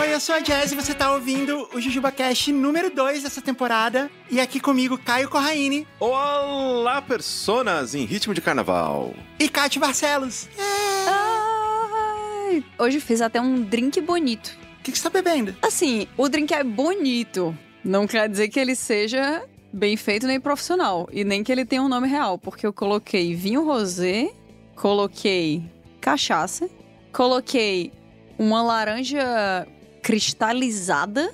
Oi, eu sou a Jazz e você tá ouvindo o Jujuba Cast número 2 dessa temporada. E aqui comigo, Caio Corraine Olá, personas em ritmo de carnaval. e Cátia Barcelos. Ai, hoje fiz até um drink bonito. O que, que você tá bebendo? Assim, o drink é bonito. Não quer dizer que ele seja bem feito nem profissional. E nem que ele tenha um nome real. Porque eu coloquei vinho rosé, coloquei cachaça, coloquei uma laranja cristalizada,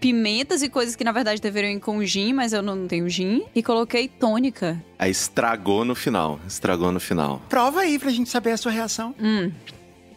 pimentas e coisas que na verdade deveriam ir com gin, mas eu não tenho gin. E coloquei tônica. Aí estragou no final. Estragou no final. Prova aí pra gente saber a sua reação. Hum.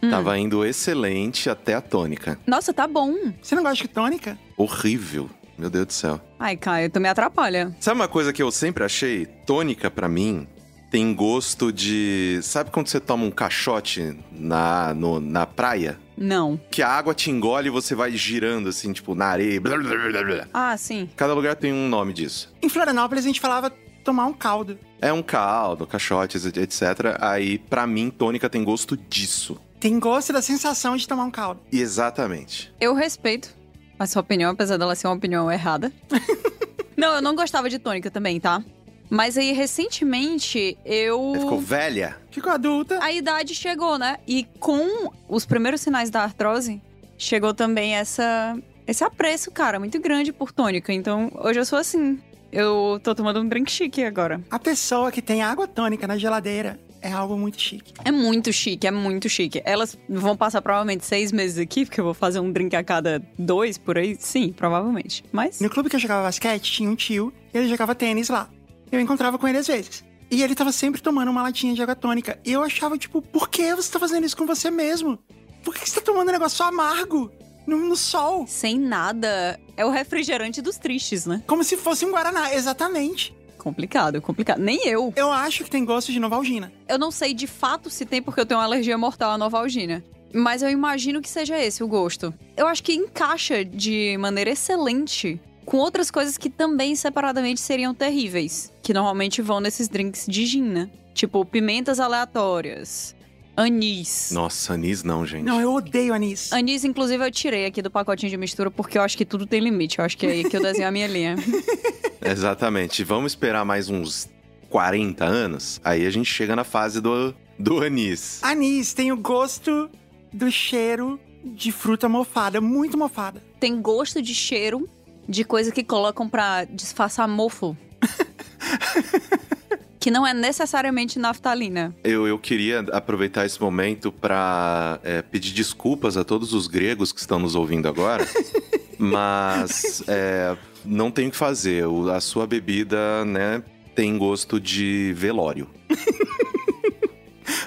Tava indo excelente até a tônica. Nossa, tá bom. Você não gosta de tônica? Horrível. Meu Deus do céu. Ai, Caio, tu me atrapalha. Sabe uma coisa que eu sempre achei? Tônica, pra mim, tem gosto de. Sabe quando você toma um caixote na, no- na praia? Não. Que a água te engole e você vai girando assim, tipo, na areia. blá, blá, blá, blá. Ah, sim. Cada lugar tem um nome disso. Em Florianópolis a gente falava tomar um caldo. É um caldo, caixotes, etc. Aí, pra mim, tônica tem gosto disso. Tem gosto da sensação de tomar um caldo. Exatamente. Eu respeito a sua opinião, apesar dela ser uma opinião errada. não, eu não gostava de tônica também, tá? Mas aí, recentemente, eu. Aí ficou velha? Ficou adulta. A idade chegou, né? E com os primeiros sinais da artrose, chegou também essa esse apreço, cara, muito grande por tônica. Então, hoje eu sou assim. Eu tô tomando um drink chique agora. A pessoa que tem água tônica na geladeira é algo muito chique. É muito chique, é muito chique. Elas vão passar provavelmente seis meses aqui, porque eu vou fazer um drink a cada dois por aí. Sim, provavelmente. Mas. No clube que eu jogava basquete, tinha um tio e ele jogava tênis lá. Eu encontrava com ele às vezes. E ele tava sempre tomando uma latinha de água tônica. E eu achava, tipo, por que você tá fazendo isso com você mesmo? Por que você tá tomando um negócio amargo no, no sol? Sem nada. É o refrigerante dos tristes, né? Como se fosse um Guaraná, exatamente. Complicado, complicado. Nem eu. Eu acho que tem gosto de Novalgina. Eu não sei de fato se tem porque eu tenho uma alergia mortal à Novalgina. Mas eu imagino que seja esse o gosto. Eu acho que encaixa de maneira excelente com outras coisas que também separadamente seriam terríveis. Que normalmente vão nesses drinks de gin, né? Tipo, pimentas aleatórias. Anis. Nossa, anis não, gente. Não, eu odeio anis. Anis, inclusive, eu tirei aqui do pacotinho de mistura porque eu acho que tudo tem limite. Eu acho que é aí que eu desenho a minha linha. Exatamente. Vamos esperar mais uns 40 anos, aí a gente chega na fase do, do anis. Anis tem o gosto do cheiro de fruta mofada, muito mofada. tem gosto de cheiro de coisa que colocam pra disfarçar mofo. que não é necessariamente naftalina. Eu, eu queria aproveitar esse momento para pedir desculpas a todos os gregos que estão nos ouvindo agora, mas é, não tem o que fazer. O- a sua bebida, né, tem gosto de velório.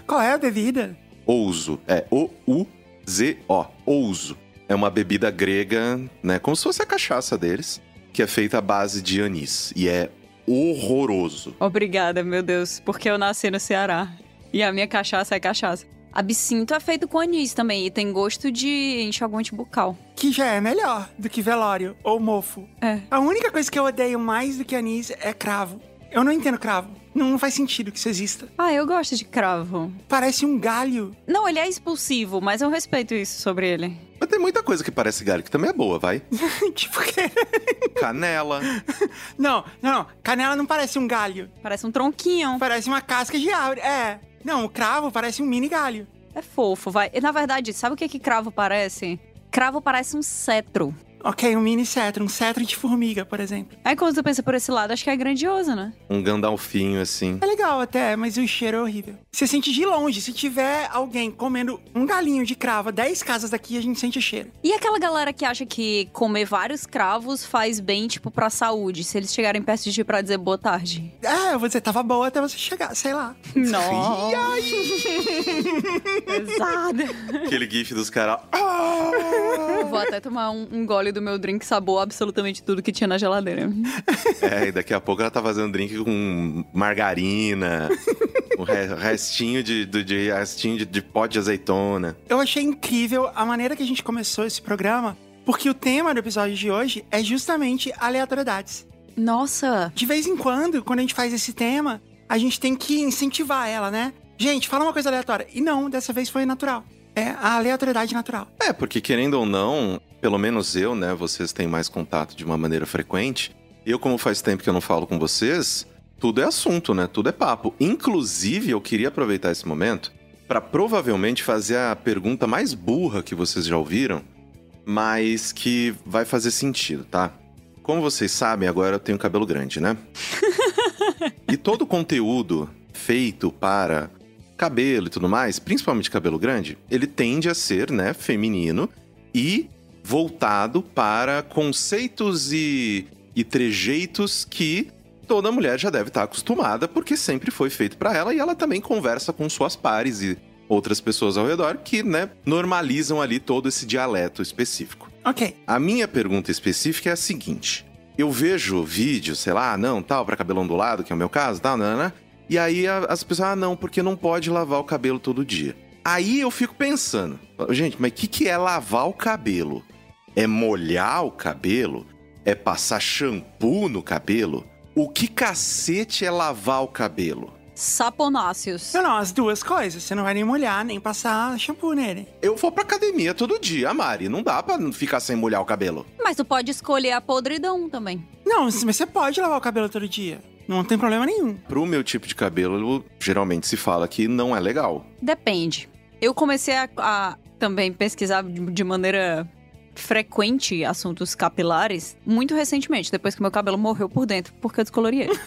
Qual é a bebida? Ouso. É O-U-Z-O. Ouso. É uma bebida grega, né? Como se fosse a cachaça deles, que é feita à base de anis. E é horroroso. Obrigada, meu Deus, porque eu nasci no Ceará. E a minha cachaça é cachaça. Absinto é feito com anis também e tem gosto de enxaguante bucal. Que já é melhor do que velório ou mofo. É. A única coisa que eu odeio mais do que anis é cravo. Eu não entendo cravo. Não, faz sentido que isso exista. Ah, eu gosto de cravo. Parece um galho. Não, ele é expulsivo, mas eu respeito isso sobre ele. Mas tem muita coisa que parece galho que também é boa, vai. tipo que. Canela. Não, não. Canela não parece um galho. Parece um tronquinho. Parece uma casca de árvore. É. Não, o cravo parece um mini galho. É fofo, vai. E, na verdade, sabe o que, que cravo parece? Cravo parece um cetro. Ok, um mini cetro, um cetro de formiga, por exemplo. Aí quando tu pensa por esse lado, acho que é grandioso, né? Um gandalfinho, assim. É legal até, mas o cheiro é horrível. Você sente de longe. Se tiver alguém comendo um galinho de cravo a 10 casas daqui, a gente sente o cheiro. E aquela galera que acha que comer vários cravos faz bem, tipo, pra saúde, se eles chegarem perto de ti pra dizer boa tarde. É, você tava boa até você chegar, sei lá. Nossa! Pesada. Aquele gif dos caras. Eu vou até tomar um, um gole do meu drink sabor absolutamente tudo que tinha na geladeira. É, e daqui a pouco ela tá fazendo drink com margarina, o re- restinho de, do- de, restinho de, de pó de azeitona. Eu achei incrível a maneira que a gente começou esse programa, porque o tema do episódio de hoje é justamente aleatoriedades. Nossa! De vez em quando, quando a gente faz esse tema, a gente tem que incentivar ela, né? Gente, fala uma coisa aleatória. E não, dessa vez foi natural. É a aleatoriedade natural. É, porque querendo ou não, pelo menos eu, né? Vocês têm mais contato de uma maneira frequente. Eu, como faz tempo que eu não falo com vocês, tudo é assunto, né? Tudo é papo. Inclusive, eu queria aproveitar esse momento para provavelmente fazer a pergunta mais burra que vocês já ouviram, mas que vai fazer sentido, tá? Como vocês sabem, agora eu tenho cabelo grande, né? e todo o conteúdo feito para cabelo e tudo mais, principalmente cabelo grande, ele tende a ser, né, feminino e voltado para conceitos e, e trejeitos que toda mulher já deve estar acostumada, porque sempre foi feito para ela e ela também conversa com suas pares e outras pessoas ao redor que, né, normalizam ali todo esse dialeto específico. Ok. A minha pergunta específica é a seguinte: eu vejo vídeos, sei lá, não, tal, para cabelo ondulado, que é o meu caso, tal, né, né, e aí as pessoas, ah, não, porque não pode lavar o cabelo todo dia. Aí eu fico pensando, gente, mas o que, que é lavar o cabelo? É molhar o cabelo? É passar shampoo no cabelo? O que cacete é lavar o cabelo? Saponáceos. Não, não, as duas coisas. Você não vai nem molhar, nem passar shampoo nele. Eu vou pra academia todo dia, Mari. Não dá pra ficar sem molhar o cabelo. Mas tu pode escolher a podridão também. Não, mas você pode lavar o cabelo todo dia. Não tem problema nenhum. Pro meu tipo de cabelo, geralmente se fala que não é legal. Depende. Eu comecei a, a também pesquisar de, de maneira frequente assuntos capilares muito recentemente, depois que meu cabelo morreu por dentro, porque eu descolori ele.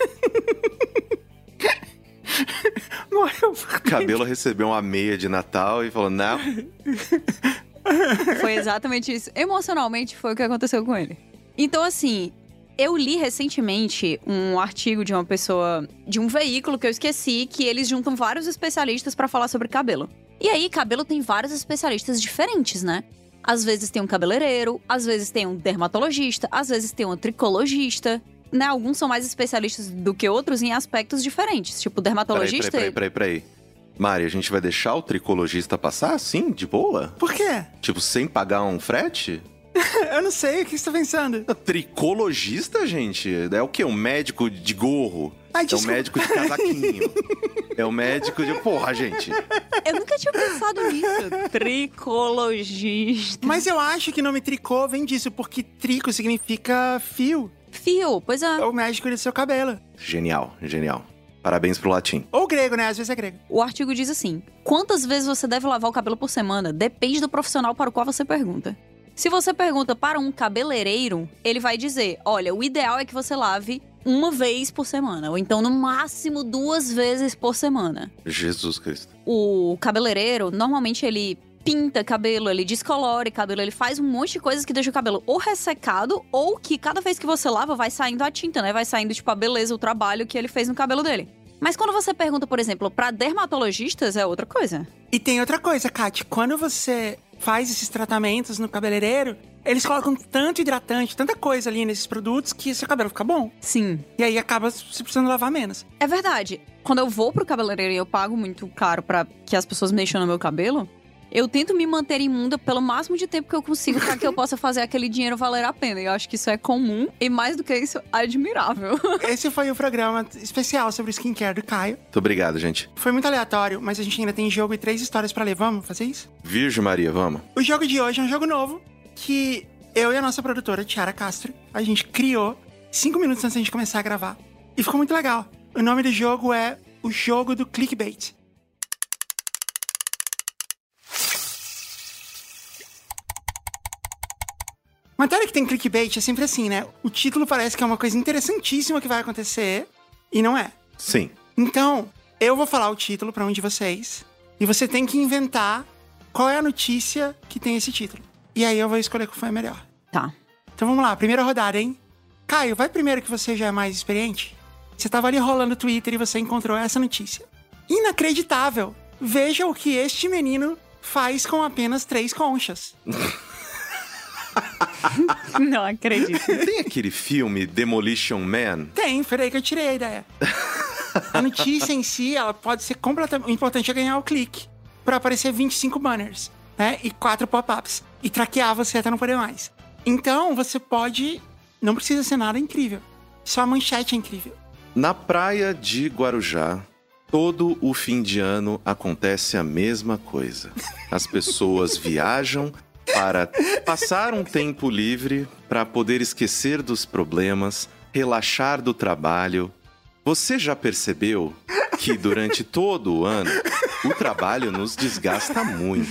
Morreu. O cabelo recebeu uma meia de Natal e falou: não. Foi exatamente isso. Emocionalmente foi o que aconteceu com ele. Então, assim, eu li recentemente um artigo de uma pessoa, de um veículo que eu esqueci, que eles juntam vários especialistas para falar sobre cabelo. E aí, cabelo tem vários especialistas diferentes, né? Às vezes tem um cabeleireiro, às vezes tem um dermatologista, às vezes tem um tricologista. Né, alguns são mais especialistas do que outros em aspectos diferentes. Tipo, dermatologista. Peraí, peraí, peraí, peraí. Mari, a gente vai deixar o tricologista passar assim, de boa? Por quê? Tipo, sem pagar um frete? eu não sei, o que você tá pensando? Tricologista, gente? É o quê? Um médico de gorro? Ai, é o médico de casaquinho. é o médico de. Porra, gente. Eu nunca tinha pensado nisso. Tricologista. Mas eu acho que o nome tricô vem disso, porque trico significa fio. Fio, pois é. É o médico do seu cabelo. Genial, genial. Parabéns pro latim. Ou grego, né? Às vezes é grego. O artigo diz assim: quantas vezes você deve lavar o cabelo por semana? Depende do profissional para o qual você pergunta. Se você pergunta para um cabeleireiro, ele vai dizer: olha, o ideal é que você lave uma vez por semana, ou então no máximo duas vezes por semana. Jesus Cristo. O cabeleireiro, normalmente ele pinta cabelo, ele descolore cabelo, ele faz um monte de coisas que deixa o cabelo ou ressecado ou que cada vez que você lava vai saindo a tinta, né? Vai saindo tipo a beleza, o trabalho que ele fez no cabelo dele. Mas quando você pergunta, por exemplo, para dermatologistas é outra coisa. E tem outra coisa, Kat. Quando você faz esses tratamentos no cabeleireiro, eles colocam tanto hidratante, tanta coisa ali nesses produtos que seu cabelo fica bom. Sim. E aí acaba se precisando lavar menos. É verdade. Quando eu vou pro cabeleireiro e eu pago muito caro para que as pessoas mexam no meu cabelo, eu tento me manter imunda pelo máximo de tempo que eu consigo para que eu possa fazer aquele dinheiro valer a pena. E eu acho que isso é comum e mais do que isso, admirável. Esse foi o programa especial sobre o skincare do Caio. Muito obrigado, gente. Foi muito aleatório, mas a gente ainda tem jogo e três histórias para ler. Vamos fazer isso? Virgem Maria, vamos. O jogo de hoje é um jogo novo que eu e a nossa produtora, Tiara Castro, a gente criou cinco minutos antes da gente começar a gravar. E ficou muito legal. O nome do jogo é O Jogo do Clickbait. Matéria que tem clickbait é sempre assim, né? O título parece que é uma coisa interessantíssima que vai acontecer e não é. Sim. Então, eu vou falar o título para um de vocês e você tem que inventar qual é a notícia que tem esse título. E aí eu vou escolher qual foi a melhor. Tá. Então vamos lá, primeira rodada, hein? Caio, vai primeiro que você já é mais experiente. Você tava ali rolando o Twitter e você encontrou essa notícia. Inacreditável! Veja o que este menino faz com apenas três conchas. Não acredito. Tem aquele filme Demolition Man? Tem, foi daí que eu tirei a ideia. A notícia em si, ela pode ser completamente... O importante é ganhar o clique. Pra aparecer 25 banners, né? E quatro pop-ups. E traquear você até não poder mais. Então, você pode... Não precisa ser nada incrível. Sua manchete é incrível. Na praia de Guarujá, todo o fim de ano acontece a mesma coisa. As pessoas viajam para passar um tempo livre para poder esquecer dos problemas, relaxar do trabalho. Você já percebeu que durante todo o ano o trabalho nos desgasta muito?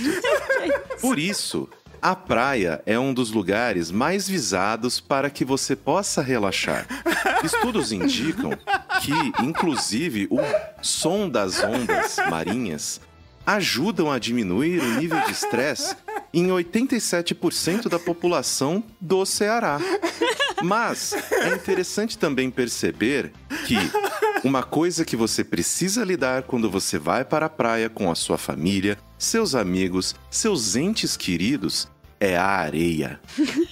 Por isso, a praia é um dos lugares mais visados para que você possa relaxar. Estudos indicam que, inclusive, o som das ondas marinhas ajudam a diminuir o nível de estresse em 87% da população do Ceará. Mas é interessante também perceber que uma coisa que você precisa lidar quando você vai para a praia com a sua família, seus amigos, seus entes queridos é a areia.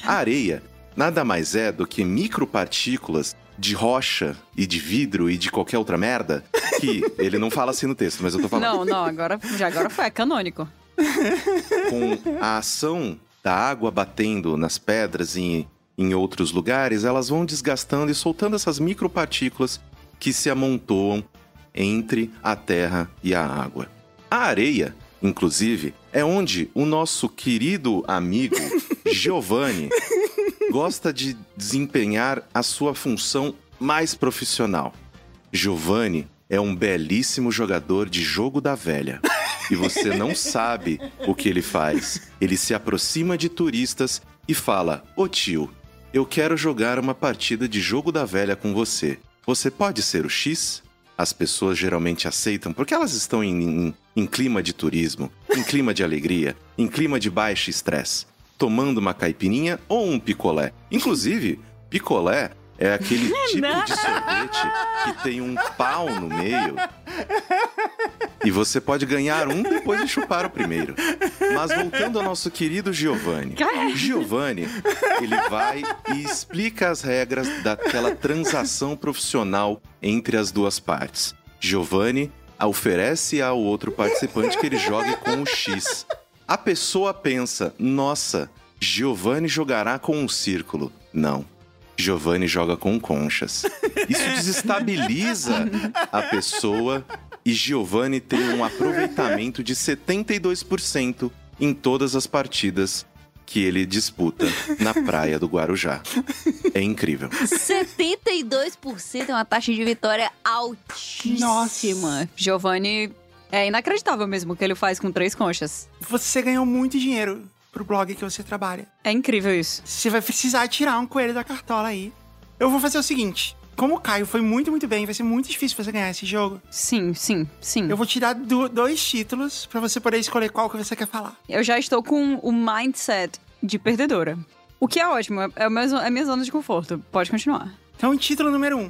A areia nada mais é do que micropartículas de rocha e de vidro e de qualquer outra merda que ele não fala assim no texto, mas eu tô falando. Não, não, agora já agora foi é canônico. Com a ação da água batendo nas pedras e em outros lugares, elas vão desgastando e soltando essas micropartículas que se amontoam entre a terra e a água. A areia, inclusive, é onde o nosso querido amigo Giovanni gosta de desempenhar a sua função mais profissional. Giovanni é um belíssimo jogador de jogo da velha. E você não sabe o que ele faz. Ele se aproxima de turistas e fala: Ô tio, eu quero jogar uma partida de jogo da velha com você. Você pode ser o X? As pessoas geralmente aceitam porque elas estão em, em, em clima de turismo, em clima de alegria, em clima de baixo estresse, tomando uma caipirinha ou um picolé. Inclusive, picolé é aquele tipo de sorvete que tem um pau no meio. E você pode ganhar um depois de chupar o primeiro. Mas voltando ao nosso querido Giovanni. Giovanni, ele vai e explica as regras daquela transação profissional entre as duas partes. Giovanni oferece ao outro participante que ele jogue com o X. A pessoa pensa: nossa, Giovanni jogará com um círculo. Não. Giovanni joga com conchas. Isso desestabiliza a pessoa e Giovanni tem um aproveitamento de 72% em todas as partidas que ele disputa na praia do Guarujá. É incrível. 72% é uma taxa de vitória altíssima. Nossa. Giovanni é inacreditável mesmo o que ele faz com três conchas. Você ganhou muito dinheiro pro blog que você trabalha. É incrível isso. Você vai precisar tirar um coelho da cartola aí. Eu vou fazer o seguinte. Como o Caio foi muito, muito bem, vai ser muito difícil você ganhar esse jogo. Sim, sim, sim. Eu vou te dar do- dois títulos pra você poder escolher qual que você quer falar. Eu já estou com o mindset de perdedora. O que é ótimo, é, é, o meu zo- é a minha zona de conforto. Pode continuar. Então, título número um.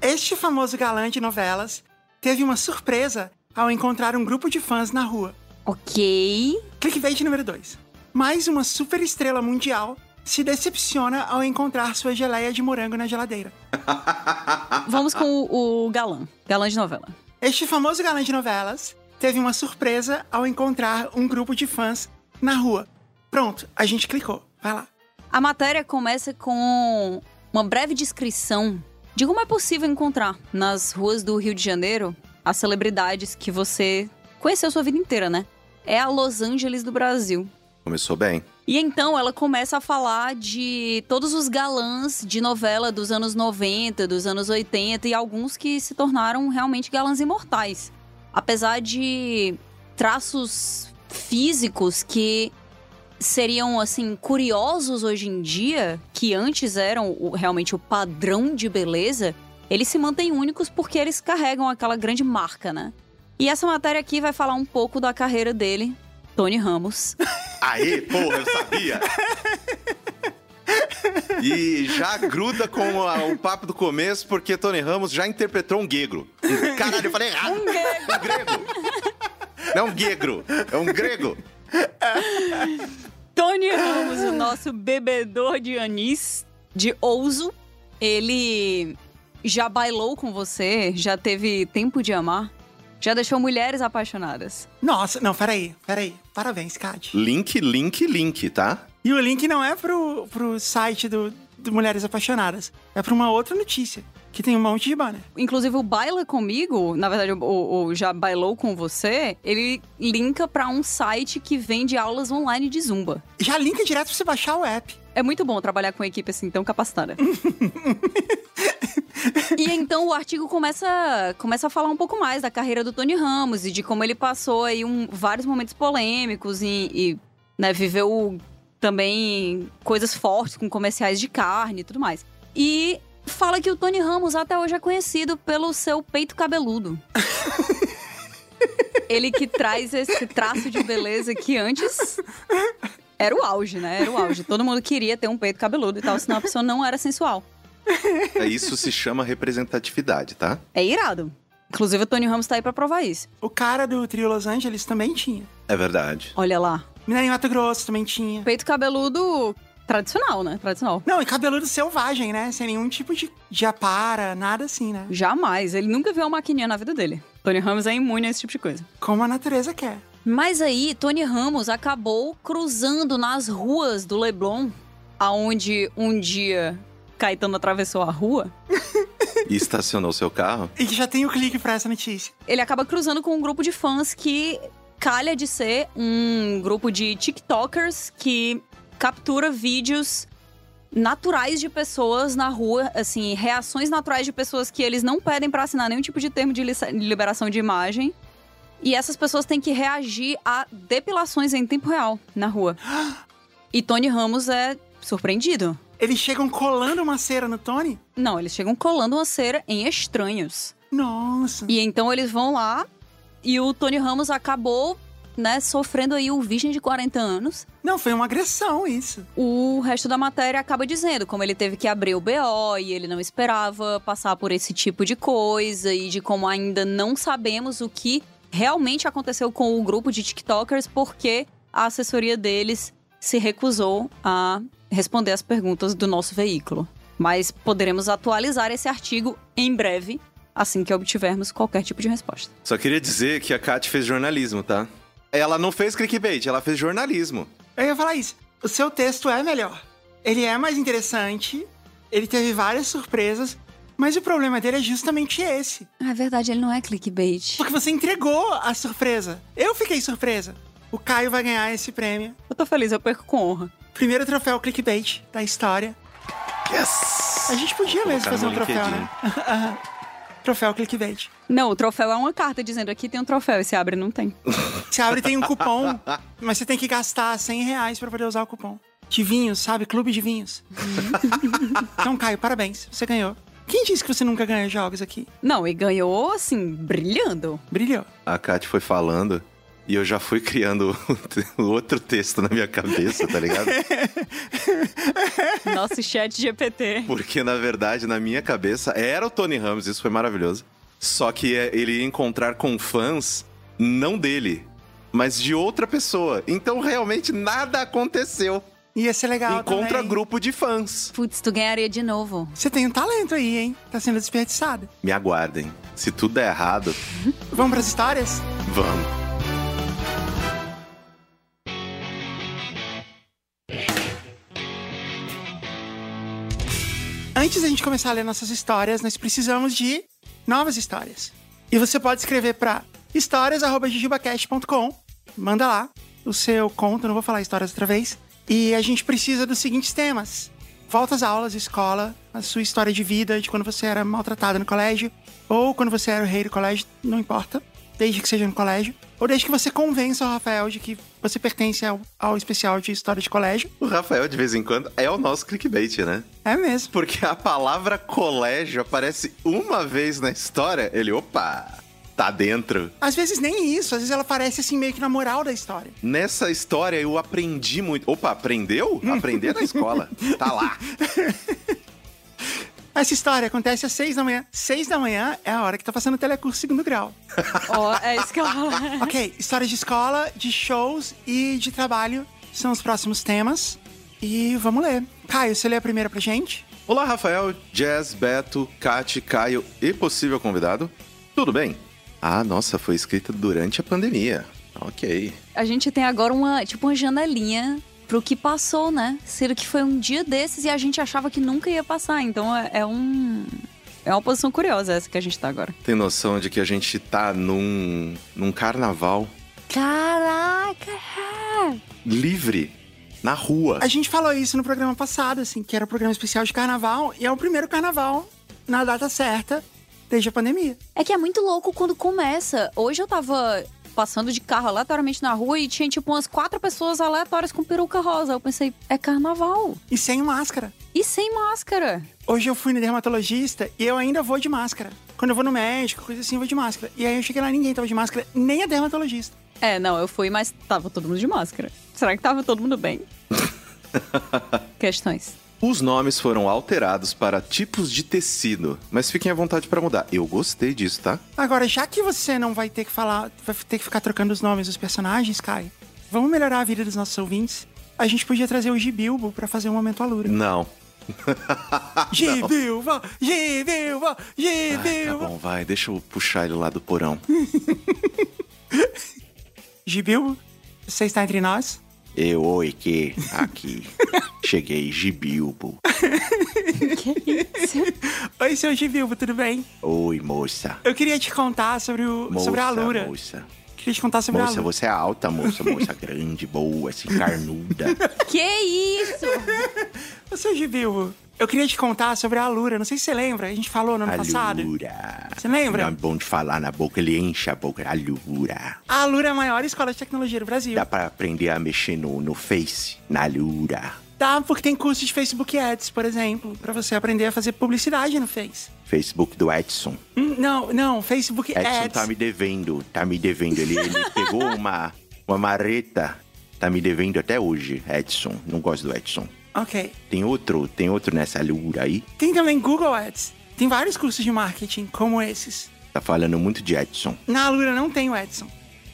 Este famoso galã de novelas teve uma surpresa ao encontrar um grupo de fãs na rua. Ok. Clickbait número 2. Mais uma super estrela mundial se decepciona ao encontrar sua geleia de morango na geladeira. Vamos com o, o galã. Galã de novela. Este famoso galã de novelas teve uma surpresa ao encontrar um grupo de fãs na rua. Pronto, a gente clicou. Vai lá. A matéria começa com uma breve descrição de como é possível encontrar nas ruas do Rio de Janeiro as celebridades que você conheceu sua vida inteira, né? É a Los Angeles do Brasil. Começou bem. E então ela começa a falar de todos os galãs de novela dos anos 90, dos anos 80 e alguns que se tornaram realmente galãs imortais. Apesar de traços físicos que seriam assim curiosos hoje em dia, que antes eram realmente o padrão de beleza, eles se mantêm únicos porque eles carregam aquela grande marca, né? E essa matéria aqui vai falar um pouco da carreira dele, Tony Ramos. Aê, porra, eu sabia! E já gruda com a- o papo do começo, porque Tony Ramos já interpretou um guegro. Um- Caralho, eu falei errado! Um grego. Um grego! Não é um guegro, é um grego. Tony Ramos, o nosso bebedor de anis, de ouso. Ele já bailou com você, já teve tempo de amar, já deixou mulheres apaixonadas. Nossa, não, peraí, peraí. Parabéns, Kat. Link, link, link, tá? E o link não é pro, pro site do, de Mulheres Apaixonadas. É pra uma outra notícia, que tem um monte de banner. Inclusive, o Baila Comigo, na verdade, o, o Já Bailou Com Você, ele linka pra um site que vende aulas online de Zumba. Já linka direto pra você baixar o app. É muito bom trabalhar com uma equipe assim tão capacitada. e então o artigo começa, começa a falar um pouco mais da carreira do Tony Ramos e de como ele passou aí um, vários momentos polêmicos e, e né, viveu também coisas fortes com comerciais de carne e tudo mais. E fala que o Tony Ramos até hoje é conhecido pelo seu peito cabeludo. Ele que traz esse traço de beleza que antes era o auge, né? Era o auge. Todo mundo queria ter um peito cabeludo e tal, senão a pessoa não era sensual. É, Isso se chama representatividade, tá? É irado. Inclusive, o Tony Ramos tá aí pra provar isso. O cara do trio Los Angeles também tinha. É verdade. Olha lá. Em Mato Grosso também tinha. Peito cabeludo tradicional, né? Tradicional. Não, e cabeludo selvagem, né? Sem nenhum tipo de, de apara, nada assim, né? Jamais. Ele nunca viu uma maquininha na vida dele. Tony Ramos é imune a esse tipo de coisa. Como a natureza quer. Mas aí, Tony Ramos acabou cruzando nas ruas do Leblon, aonde um dia Caetano atravessou a rua. E estacionou seu carro? E que já tem o clique pra essa notícia. Ele acaba cruzando com um grupo de fãs que calha de ser um grupo de TikTokers que captura vídeos naturais de pessoas na rua, assim, reações naturais de pessoas que eles não pedem pra assinar nenhum tipo de termo de liberação de imagem. E essas pessoas têm que reagir a depilações em tempo real na rua. E Tony Ramos é surpreendido. Eles chegam colando uma cera no Tony? Não, eles chegam colando uma cera em estranhos. Nossa. E então eles vão lá e o Tony Ramos acabou, né, sofrendo aí o virgem de 40 anos. Não, foi uma agressão isso. O resto da matéria acaba dizendo como ele teve que abrir o BO e ele não esperava passar por esse tipo de coisa e de como ainda não sabemos o que realmente aconteceu com o grupo de TikTokers porque a assessoria deles se recusou a responder as perguntas do nosso veículo. Mas poderemos atualizar esse artigo em breve, assim que obtivermos qualquer tipo de resposta. Só queria dizer que a Kat fez jornalismo, tá? Ela não fez clickbait, ela fez jornalismo. Eu ia falar isso. O seu texto é melhor. Ele é mais interessante, ele teve várias surpresas, mas o problema dele é justamente esse. Ah, é verdade, ele não é clickbait. Porque você entregou a surpresa. Eu fiquei surpresa. O Caio vai ganhar esse prêmio. Eu tô feliz, eu perco com honra. Primeiro troféu clickbait da história. Yes! A gente podia mesmo fazer um troféu, LinkedIn. né? Troféu clickbait. Não, o troféu é uma carta dizendo aqui tem um troféu e se abre não tem. Você abre tem um cupom, mas você tem que gastar 100 reais pra poder usar o cupom. De vinhos, sabe? Clube de vinhos. então, Caio, parabéns. Você ganhou. Quem disse que você nunca ganha jogos aqui? Não, e ganhou assim, brilhando. Brilhou. A Kat foi falando e eu já fui criando outro texto na minha cabeça, tá ligado? Nosso chat GPT. Porque, na verdade, na minha cabeça, era o Tony Ramos, isso foi maravilhoso. Só que é, ele ia encontrar com fãs, não dele, mas de outra pessoa. Então, realmente, nada aconteceu. Ia ser legal Encontra também. grupo de fãs. Putz, tu ganharia de novo. Você tem um talento aí, hein? Tá sendo desperdiçado. Me aguardem. Se tudo der errado, Vamos pras histórias? vamos. Antes da gente começar a ler nossas histórias, nós precisamos de novas histórias. E você pode escrever para histórias@jujubacast.com. Manda lá o seu conto, não vou falar histórias outra vez. E a gente precisa dos seguintes temas: volta às aulas, escola, a sua história de vida, de quando você era maltratada no colégio, ou quando você era o rei do colégio, não importa, desde que seja no colégio, ou desde que você convença o Rafael de que você pertence ao, ao especial de história de colégio. O Rafael, de vez em quando, é o nosso clickbait, né? É mesmo. Porque a palavra colégio aparece uma vez na história, ele, opa, tá dentro. Às vezes nem isso, às vezes ela aparece assim meio que na moral da história. Nessa história eu aprendi muito. Opa, aprendeu? Aprender na escola. Tá lá. Essa história acontece às seis da manhã. Seis da manhã é a hora que tá passando o telecurso segundo grau. Ó, é isso que eu falo. ok, história de escola, de shows e de trabalho são os próximos temas. E vamos ler. Caio, você lê a primeira pra gente? Olá, Rafael, Jazz, Beto, Kati, Caio e possível convidado. Tudo bem? Ah, nossa, foi escrita durante a pandemia. Ok. A gente tem agora uma, tipo, uma janelinha pro que passou, né? Sendo que foi um dia desses e a gente achava que nunca ia passar. Então é, é um. É uma posição curiosa essa que a gente tá agora. Tem noção de que a gente tá num, num carnaval Caraca! livre, na rua. A gente falou isso no programa passado, assim, que era o programa especial de carnaval, e é o primeiro carnaval na data certa desde a pandemia. É que é muito louco quando começa. Hoje eu tava passando de carro aleatoriamente na rua e tinha tipo umas quatro pessoas aleatórias com peruca rosa. Eu pensei, é carnaval. E sem máscara. E sem máscara. Hoje eu fui no dermatologista e eu ainda vou de máscara. Quando eu vou no médico, coisa assim, eu vou de máscara. E aí eu cheguei lá, ninguém tava de máscara, nem a dermatologista. É, não, eu fui, mas tava todo mundo de máscara. Será que tava todo mundo bem? Questões. Os nomes foram alterados para tipos de tecido, mas fiquem à vontade para mudar. Eu gostei disso, tá? Agora, já que você não vai ter que falar, vai ter que ficar trocando os nomes dos personagens, Kai, vamos melhorar a vida dos nossos ouvintes? A gente podia trazer o Gibilbo pra fazer um momento alura. Não. Gibilbo, Gibilbo, tá Gibilbo. bom, vai, deixa eu puxar ele lá do porão. Gibilbo, você está entre nós? Eu, oi, que? Aqui. Cheguei, Gibilbo. Que isso? Oi, seu Gibilbo, tudo bem? Oi, moça. Eu queria te contar sobre, o, Moça, sobre a Alura. moça. Queria te contar sobre a Moça, Alura. você é alta, moça, moça grande, boa, assim, carnuda. que isso? Ô, seu Gibilbo, eu queria te contar sobre a Alura. Não sei se você lembra, a gente falou no ano passado. Alura. Você lembra? Nome bom de falar na boca, ele enche a boca. Alura. A Alura é a maior escola de tecnologia do Brasil. Dá pra aprender a mexer no, no Face, na Alura. Tá, porque tem curso de Facebook Ads, por exemplo, pra você aprender a fazer publicidade no Face. Facebook do Edson. Hum, Não, não, Facebook Edson Ads. tá me devendo, tá me devendo. Ele, ele pegou uma, uma marreta, tá me devendo até hoje, Edson. Não gosto do Edson. Ok. Tem outro, tem outro nessa Alura aí? Tem também Google Ads. Tem vários cursos de marketing como esses. Tá falando muito de Edson. Na Alura não tem o Edson,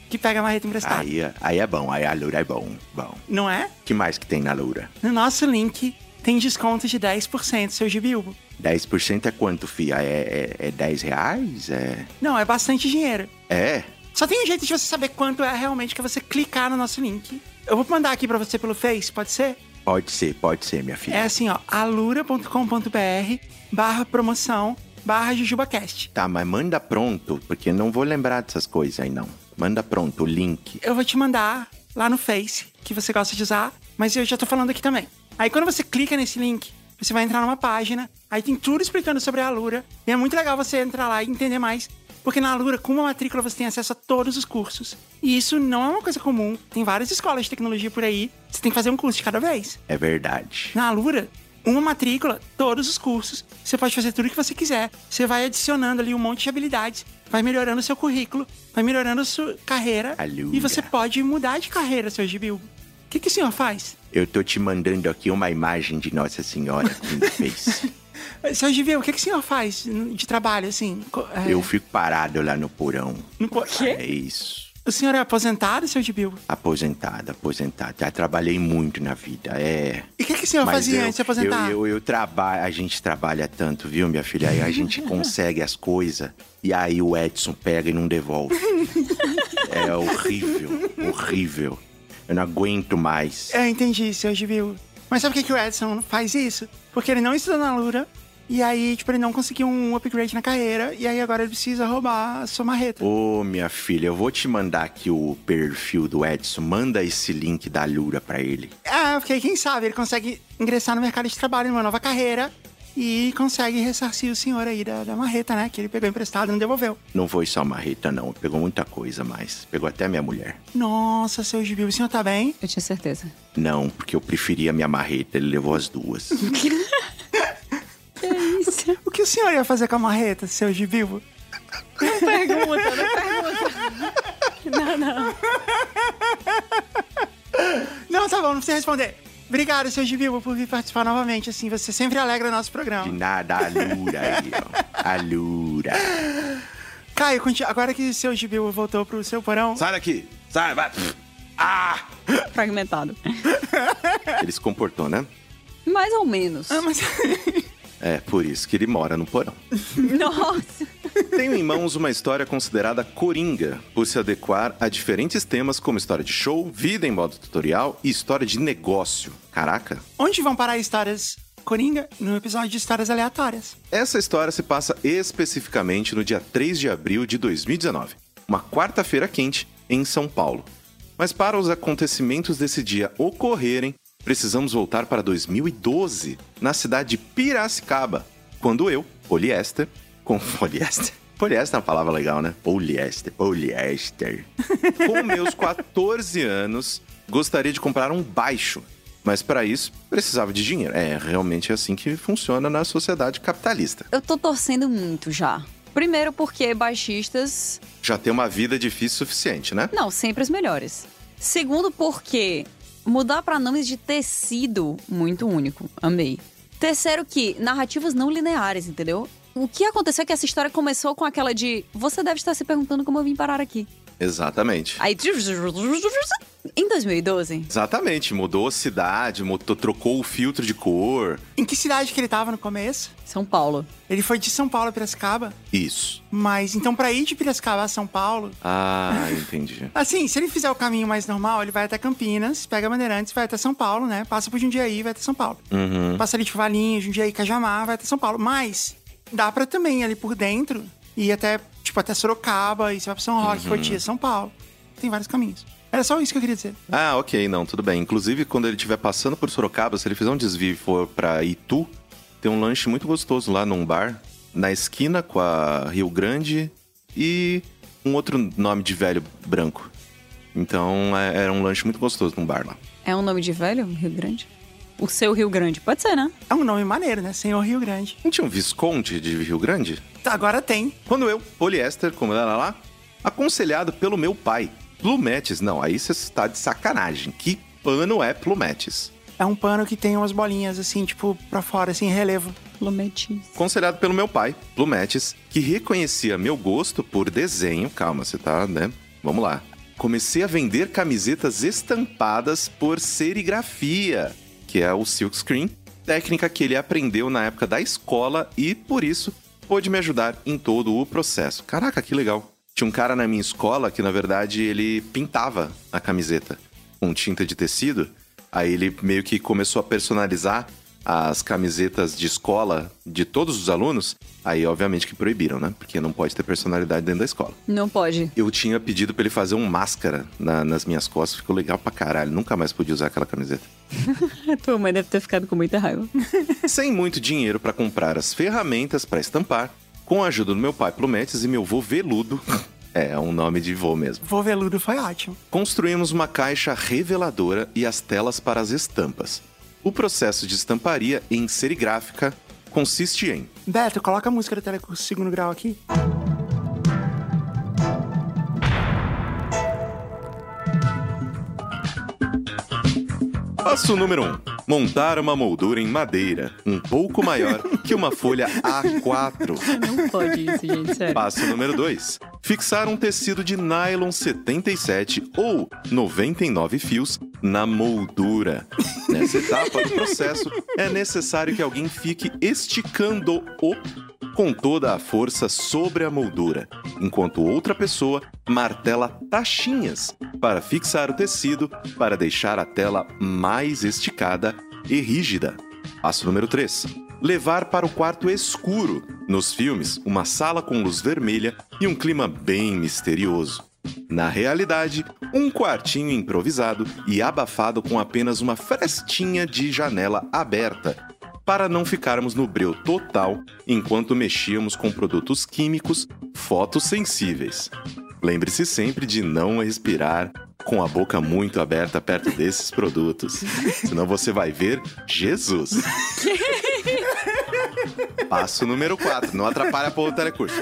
que pega a marreta emprestada. Aí, aí é bom, aí a Alura é bom, bom. Não é? que mais que tem na Alura? No nosso link tem desconto de 10%, seu Gibilbo. 10% é quanto, fia? É, é, é 10 reais? É... Não, é bastante dinheiro. É? Só tem um jeito de você saber quanto é realmente que é você clicar no nosso link. Eu vou mandar aqui pra você pelo Face, pode ser? Pode ser, pode ser, minha filha. É assim, ó, alura.com.br barra promoção barra JujubaCast. Tá, mas manda pronto, porque não vou lembrar dessas coisas aí, não. Manda pronto o link. Eu vou te mandar lá no Face, que você gosta de usar, mas eu já tô falando aqui também. Aí quando você clica nesse link, você vai entrar numa página, aí tem tudo explicando sobre a Alura, e é muito legal você entrar lá e entender mais, porque na Alura, com uma matrícula, você tem acesso a todos os cursos. E isso não é uma coisa comum. Tem várias escolas de tecnologia por aí, você tem que fazer um curso de cada vez. É verdade. Na Alura, uma matrícula, todos os cursos. Você pode fazer tudo o que você quiser. Você vai adicionando ali um monte de habilidades, vai melhorando o seu currículo, vai melhorando a sua carreira. Alura. E você pode mudar de carreira, seu Gibil. O que, que o senhor faz? Eu tô te mandando aqui uma imagem de Nossa Senhora no Face. Seu Gibil, o que, que o senhor faz de trabalho, assim? É, Eu fico parado lá no porão. no po- É isso. O senhor é aposentado, seu Gibil? Aposentado, aposentado. Já trabalhei muito na vida, é. E o que, que o senhor Mas fazia eu, antes de se aposentar? Eu, eu, eu trabalho, a gente trabalha tanto, viu, minha filha? Aí a gente consegue as coisas e aí o Edson pega e não devolve. é horrível, horrível. Eu não aguento mais. Eu entendi, seu Gibil. Mas sabe por que, que o Edson faz isso? Porque ele não estudou na Alura, e aí, tipo, ele não conseguiu um upgrade na carreira, e aí agora ele precisa roubar a sua marreta. Ô, minha filha, eu vou te mandar aqui o perfil do Edson. Manda esse link da Lura pra ele. Ah, porque aí, quem sabe ele consegue ingressar no mercado de trabalho numa nova carreira e consegue ressarcir o senhor aí da, da marreta, né? Que ele pegou emprestado e não devolveu. Não foi só marreta, não. Pegou muita coisa mais. Pegou até minha mulher. Nossa, seu Gibil, o senhor tá bem? Eu tinha certeza. Não, porque eu preferia minha marreta. Ele levou as duas. Que isso? O que o senhor ia fazer com a marreta, seu Gibil? Pergunta, não pergunta. Não, não. Não, tá bom, não precisa responder. Obrigado, seu Gibil, por vir participar novamente. Assim, você sempre alegra o nosso De programa. nada, a Lura aí, ó. A Lura. Caio, agora que o seu Gibil voltou pro seu porão, Sai daqui! Sai, vai! Ah! Fragmentado. Ele se comportou, né? Mais ou menos. Ah, mas... É, por isso que ele mora no porão. Nossa. Tenho em mãos uma história considerada coringa, por se adequar a diferentes temas como história de show, vida em modo tutorial e história de negócio. Caraca! Onde vão parar histórias Coringa? No episódio de histórias aleatórias. Essa história se passa especificamente no dia 3 de abril de 2019, uma quarta-feira quente em São Paulo. Mas para os acontecimentos desse dia ocorrerem, precisamos voltar para 2012, na cidade de Piracicaba, quando eu, poliéster, com poliéster. Poliéster é uma palavra legal, né? Poliéster, poliéster. Com meus 14 anos, gostaria de comprar um baixo. Mas para isso, precisava de dinheiro. É realmente assim que funciona na sociedade capitalista. Eu tô torcendo muito já. Primeiro porque baixistas. Já tem uma vida difícil o suficiente, né? Não, sempre os melhores. Segundo porque mudar para nomes de tecido, muito único. Amei. Terceiro que narrativas não lineares, entendeu? O que aconteceu é que essa história começou com aquela de você deve estar se perguntando como eu vim parar aqui. Exatamente. Aí em 2012, Exatamente. Mudou a cidade, mudou, trocou o filtro de cor. Em que cidade que ele tava no começo? São Paulo. Ele foi de São Paulo a Piracicaba. Isso. Mas então, pra ir de Piracicaba a São Paulo, Ah, entendi. assim, se ele fizer o caminho mais normal, ele vai até Campinas, pega Bandeirantes, vai até São Paulo, né? Passa por Jundiaí, vai até São Paulo. Uhum. Passa ali de Valinho, Jundiaí, Cajamar, vai até São Paulo. Mas dá pra também ali por dentro ir até, tipo, até Sorocaba, e você vai pra São Roque, Cotia, São Paulo. Tem vários caminhos. Era só isso que eu queria dizer. Ah, ok, não, tudo bem. Inclusive, quando ele estiver passando por Sorocaba, se ele fizer um desvio e for pra Itu, tem um lanche muito gostoso lá num bar, na esquina com a Rio Grande e um outro nome de velho branco. Então, é- era um lanche muito gostoso num bar lá. É um nome de velho, Rio Grande? O seu Rio Grande. Pode ser, né? É um nome maneiro, né? Senhor Rio Grande. Não tinha um Visconde de Rio Grande? Agora tem. Quando eu, poliéster, como era lá, aconselhado pelo meu pai, plumetes. Não, aí você está de sacanagem. Que pano é plumetes? É um pano que tem umas bolinhas assim, tipo, pra fora, assim, em relevo. Lometis. Aconselhado pelo meu pai, Plumetes, que reconhecia meu gosto por desenho. Calma, você tá, né? Vamos lá. Comecei a vender camisetas estampadas por serigrafia, que é o silkscreen, técnica que ele aprendeu na época da escola e, por isso, pôde me ajudar em todo o processo. Caraca, que legal. Tinha um cara na minha escola que, na verdade, ele pintava a camiseta com tinta de tecido. Aí ele meio que começou a personalizar as camisetas de escola de todos os alunos. Aí, obviamente, que proibiram, né? Porque não pode ter personalidade dentro da escola. Não pode. Eu tinha pedido pra ele fazer um máscara na- nas minhas costas, ficou legal pra caralho. Nunca mais podia usar aquela camiseta. A tua mãe deve ter ficado com muita raiva. Sem muito dinheiro pra comprar as ferramentas pra estampar, com a ajuda do meu pai Plumetes e meu vô Veludo, é, é um nome de vô mesmo. Voveludo foi ótimo. Construímos uma caixa reveladora e as telas para as estampas. O processo de estamparia em serigráfica consiste em Beto, coloca a música do Telecurso Segundo Grau aqui. Passo número 1. Um, montar uma moldura em madeira, um pouco maior que uma folha A4. Não pode isso, gente, sério. Passo número 2. Fixar um tecido de nylon 77 ou 99 fios na moldura. Nessa etapa do processo, é necessário que alguém fique esticando-o com toda a força sobre a moldura, enquanto outra pessoa martela tachinhas para fixar o tecido para deixar a tela mais esticada e rígida. Passo número 3. Levar para o quarto escuro. Nos filmes, uma sala com luz vermelha e um clima bem misterioso. Na realidade, um quartinho improvisado e abafado com apenas uma frestinha de janela aberta, para não ficarmos no breu total enquanto mexíamos com produtos químicos fotossensíveis. Lembre-se sempre de não respirar com a boca muito aberta perto desses produtos, senão você vai ver Jesus. Passo número 4. Não atrapalha a porra do telecurso.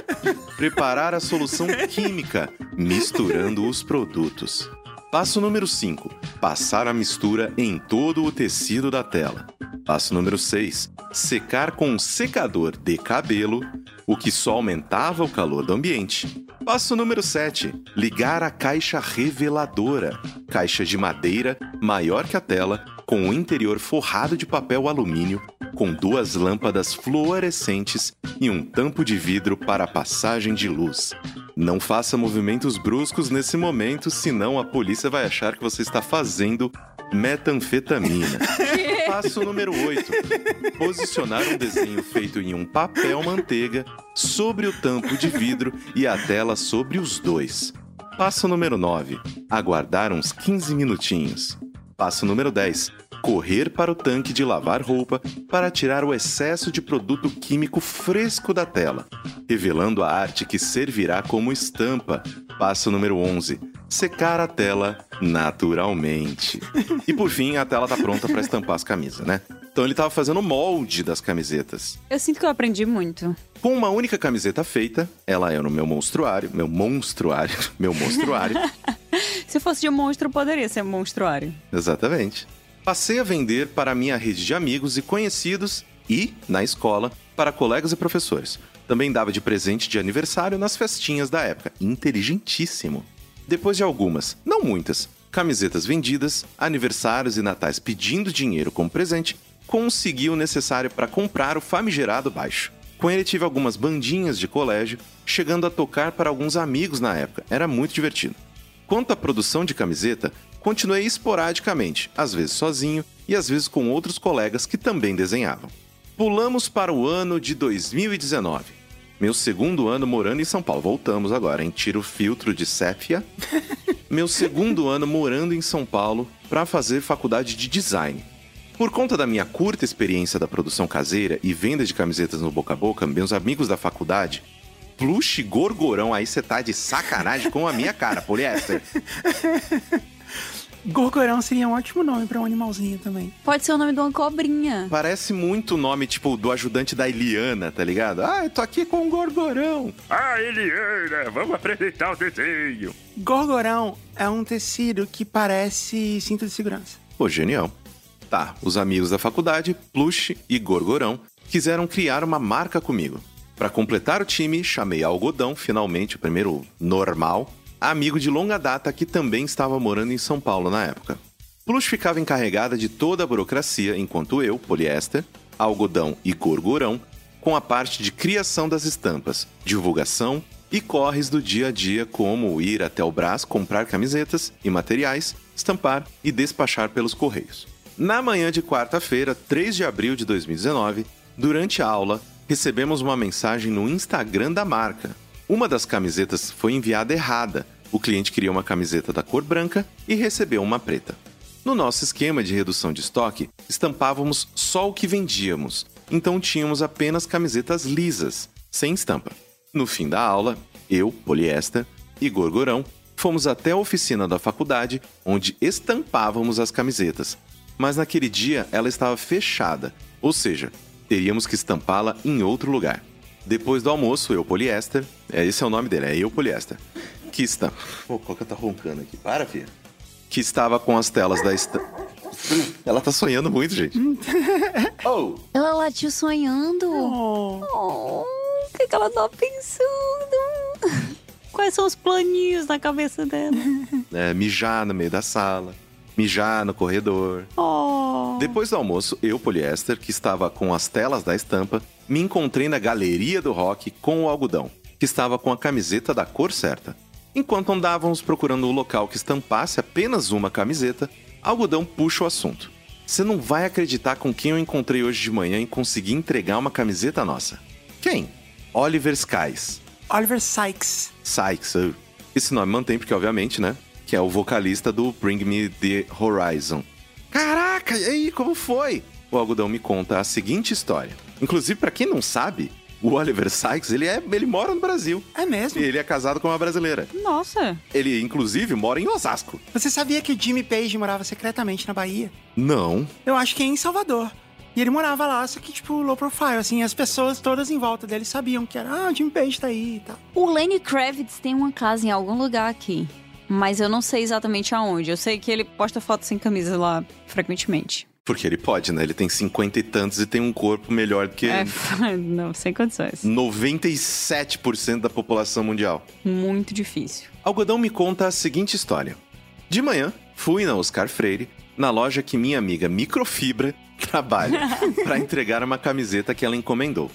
Preparar a solução química, misturando os produtos. Passo número 5. Passar a mistura em todo o tecido da tela. Passo número 6. Secar com um secador de cabelo, o que só aumentava o calor do ambiente. Passo número 7. Ligar a caixa reveladora. Caixa de madeira, maior que a tela, com o interior forrado de papel alumínio, com duas lâmpadas fluorescentes e um tampo de vidro para passagem de luz. Não faça movimentos bruscos nesse momento, senão a polícia vai achar que você está fazendo metanfetamina. Passo número 8. Posicionar um desenho feito em um papel manteiga sobre o tampo de vidro e a tela sobre os dois. Passo número 9. Aguardar uns 15 minutinhos. Passo número 10. Correr para o tanque de lavar roupa para tirar o excesso de produto químico fresco da tela, revelando a arte que servirá como estampa. Passo número 11. Secar a tela naturalmente. E por fim, a tela tá pronta para estampar as camisas, né? Então ele tava fazendo o molde das camisetas. Eu sinto que eu aprendi muito. Com uma única camiseta feita, ela é no meu monstruário, meu monstruário, meu monstruário. Se fosse de um monstro, poderia ser um monstruário. Exatamente. Passei a vender para minha rede de amigos e conhecidos e, na escola, para colegas e professores. Também dava de presente de aniversário nas festinhas da época. Inteligentíssimo. Depois de algumas, não muitas, camisetas vendidas, aniversários e natais pedindo dinheiro como presente, consegui o necessário para comprar o famigerado baixo. Com ele tive algumas bandinhas de colégio, chegando a tocar para alguns amigos na época. Era muito divertido. Quanto à produção de camiseta, continuei esporadicamente, às vezes sozinho e às vezes com outros colegas que também desenhavam. Pulamos para o ano de 2019. Meu segundo ano morando em São Paulo. Voltamos agora, hein? Tiro o filtro de sépia. Meu segundo ano morando em São Paulo para fazer faculdade de design. Por conta da minha curta experiência da produção caseira e venda de camisetas no boca a boca, meus amigos da faculdade, plush gorgorão, aí você tá de sacanagem com a minha cara, poliéster. Gorgorão seria um ótimo nome pra um animalzinho também. Pode ser o nome de uma cobrinha. Parece muito o nome, tipo, do ajudante da Eliana, tá ligado? Ah, eu tô aqui com o gorgorão. Ah, Eliana, vamos apresentar o desenho. Gorgorão é um tecido que parece cinto de segurança. Pô, genial. Tá, os amigos da faculdade, Plush e Gorgorão, quiseram criar uma marca comigo. Para completar o time, chamei Algodão, finalmente o primeiro normal, amigo de longa data que também estava morando em São Paulo na época. Plush ficava encarregada de toda a burocracia, enquanto eu, Poliéster, Algodão e Gorgorão, com a parte de criação das estampas, divulgação e corres do dia a dia, como ir até o Brás comprar camisetas e materiais, estampar e despachar pelos correios. Na manhã de quarta-feira, 3 de abril de 2019, durante a aula, recebemos uma mensagem no Instagram da marca. Uma das camisetas foi enviada errada. O cliente queria uma camiseta da cor branca e recebeu uma preta. No nosso esquema de redução de estoque, estampávamos só o que vendíamos, então tínhamos apenas camisetas lisas, sem estampa. No fim da aula, eu, Poliéster e Gorgorão fomos até a oficina da faculdade, onde estampávamos as camisetas, mas naquele dia ela estava fechada, ou seja, teríamos que estampá-la em outro lugar. Depois do almoço, eu, Poliéster, é, esse é o nome dele, é eu, Poliéster, que está... Pô, qual que tá roncando aqui? Para, filha. Que estava com as telas da estampa... Ela tá sonhando muito, gente. oh! Ela latiu sonhando. Oh. Oh, o que, que ela tá pensando? Quais são os planinhos na cabeça dela? É, mijar no meio da sala, mijar no corredor. Oh. Depois do almoço, eu, Poliéster, que estava com as telas da estampa, me encontrei na galeria do rock com o algodão, que estava com a camiseta da cor certa. Enquanto andávamos procurando o local que estampasse apenas uma camiseta, algodão puxa o assunto. Você não vai acreditar com quem eu encontrei hoje de manhã e consegui entregar uma camiseta nossa. Quem? Oliver Skies. Oliver Sykes. Sykes. Esse nome mantém porque, obviamente, né? Que é o vocalista do Bring Me The Horizon. Caraca, e aí, como foi? O algodão me conta a seguinte história. Inclusive, pra quem não sabe, o Oliver Sykes, ele, é, ele mora no Brasil. É mesmo? E ele é casado com uma brasileira. Nossa. Ele, inclusive, mora em Osasco. Você sabia que o Jimmy Page morava secretamente na Bahia? Não. Eu acho que é em Salvador. E ele morava lá, só que, tipo, low profile, assim, as pessoas todas em volta dele sabiam que era, ah, o Jimmy Page tá aí e tal. O Lenny Kravitz tem uma casa em algum lugar aqui. Mas eu não sei exatamente aonde. Eu sei que ele posta fotos sem camisa lá frequentemente. Porque ele pode, né? Ele tem cinquenta e tantos e tem um corpo melhor do que É, não, sem condições. 97% da população mundial. Muito difícil. Algodão me conta a seguinte história. De manhã, fui na Oscar Freire, na loja que minha amiga Microfibra trabalho para entregar uma camiseta que ela encomendou.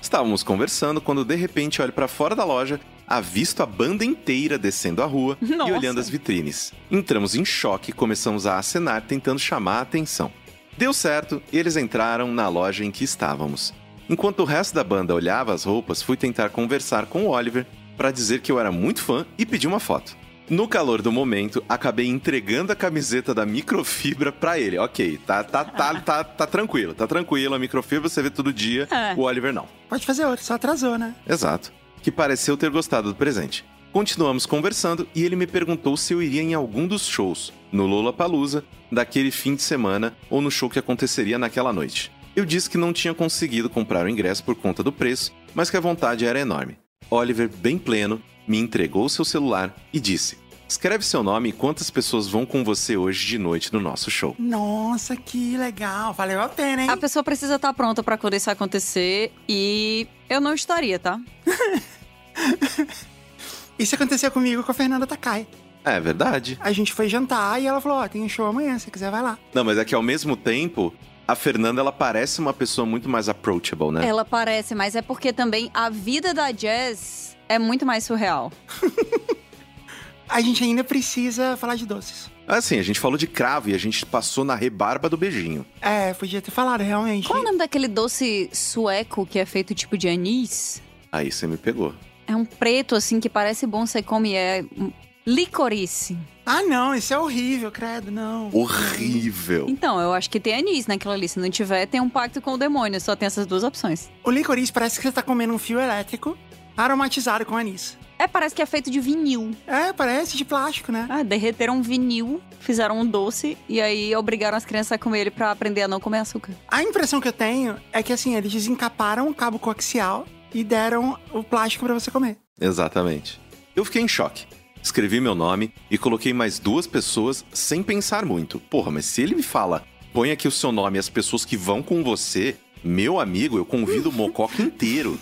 Estávamos conversando quando de repente olho para fora da loja, avisto a banda inteira descendo a rua e Nossa. olhando as vitrines. Entramos em choque e começamos a acenar tentando chamar a atenção. Deu certo e eles entraram na loja em que estávamos. Enquanto o resto da banda olhava as roupas, fui tentar conversar com o Oliver para dizer que eu era muito fã e pedir uma foto. No calor do momento, acabei entregando a camiseta da microfibra pra ele. Ok, tá, tá, tá, tá, tá tranquilo, tá tranquilo. A microfibra você vê todo dia, É. o Oliver não. Pode fazer outro, só atrasou, né? Exato. Que pareceu ter gostado do presente. Continuamos conversando e ele me perguntou se eu iria em algum dos shows, no Lollapalooza, daquele fim de semana ou no show que aconteceria naquela noite. Eu disse que não tinha conseguido comprar o ingresso por conta do preço, mas que a vontade era enorme. Oliver, bem pleno, me entregou seu celular e disse: Escreve seu nome e quantas pessoas vão com você hoje de noite no nosso show. Nossa, que legal. Valeu a pena, hein? A pessoa precisa estar pronta pra quando isso acontecer e eu não estaria, tá? Isso aconteceu comigo com a Fernanda Takai. É verdade. A gente foi jantar e ela falou: Ó, tem um show amanhã, se quiser, vai lá. Não, mas é que ao mesmo tempo, a Fernanda ela parece uma pessoa muito mais approachable, né? Ela parece, mas é porque também a vida da Jazz é muito mais surreal. A gente ainda precisa falar de doces. Assim, a gente falou de cravo e a gente passou na rebarba do beijinho. É, podia ter falado, realmente. Qual é o nome daquele doce sueco que é feito tipo de anis? Aí você me pegou. É um preto, assim, que parece bom, você come, é licorice. Ah, não, isso é horrível, credo, não. Horrível. Então, eu acho que tem anis naquilo ali. Se não tiver, tem um pacto com o demônio. Só tem essas duas opções. O licorice parece que você tá comendo um fio elétrico aromatizado com anis. É, parece que é feito de vinil. É, parece de plástico, né? Ah, derreteram um vinil, fizeram um doce e aí obrigaram as crianças a comer ele pra aprender a não comer açúcar. A impressão que eu tenho é que, assim, eles desencaparam o cabo coaxial e deram o plástico pra você comer. Exatamente. Eu fiquei em choque. Escrevi meu nome e coloquei mais duas pessoas sem pensar muito. Porra, mas se ele me fala, põe aqui o seu nome e as pessoas que vão com você, meu amigo, eu convido o Mococa inteiro.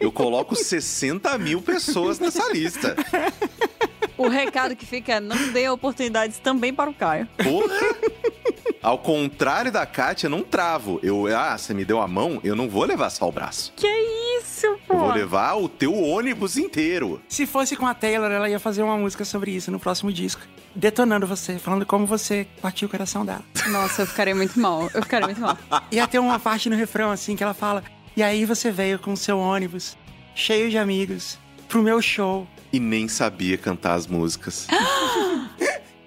Eu coloco 60 mil pessoas nessa lista. O recado que fica é não dê oportunidades também para o Caio. Porra! Ao contrário da Kátia, eu não travo. Eu, ah, você me deu a mão, eu não vou levar só o braço. Que isso, Eu pô? vou levar o teu ônibus inteiro. Se fosse com a Taylor, ela ia fazer uma música sobre isso no próximo disco. Detonando você, falando como você partiu o coração dela. Nossa, eu ficaria muito mal. Eu ficaria muito mal. Ia ter uma parte no refrão, assim, que ela fala: E aí você veio com seu ônibus, cheio de amigos, pro meu show. E nem sabia cantar as músicas.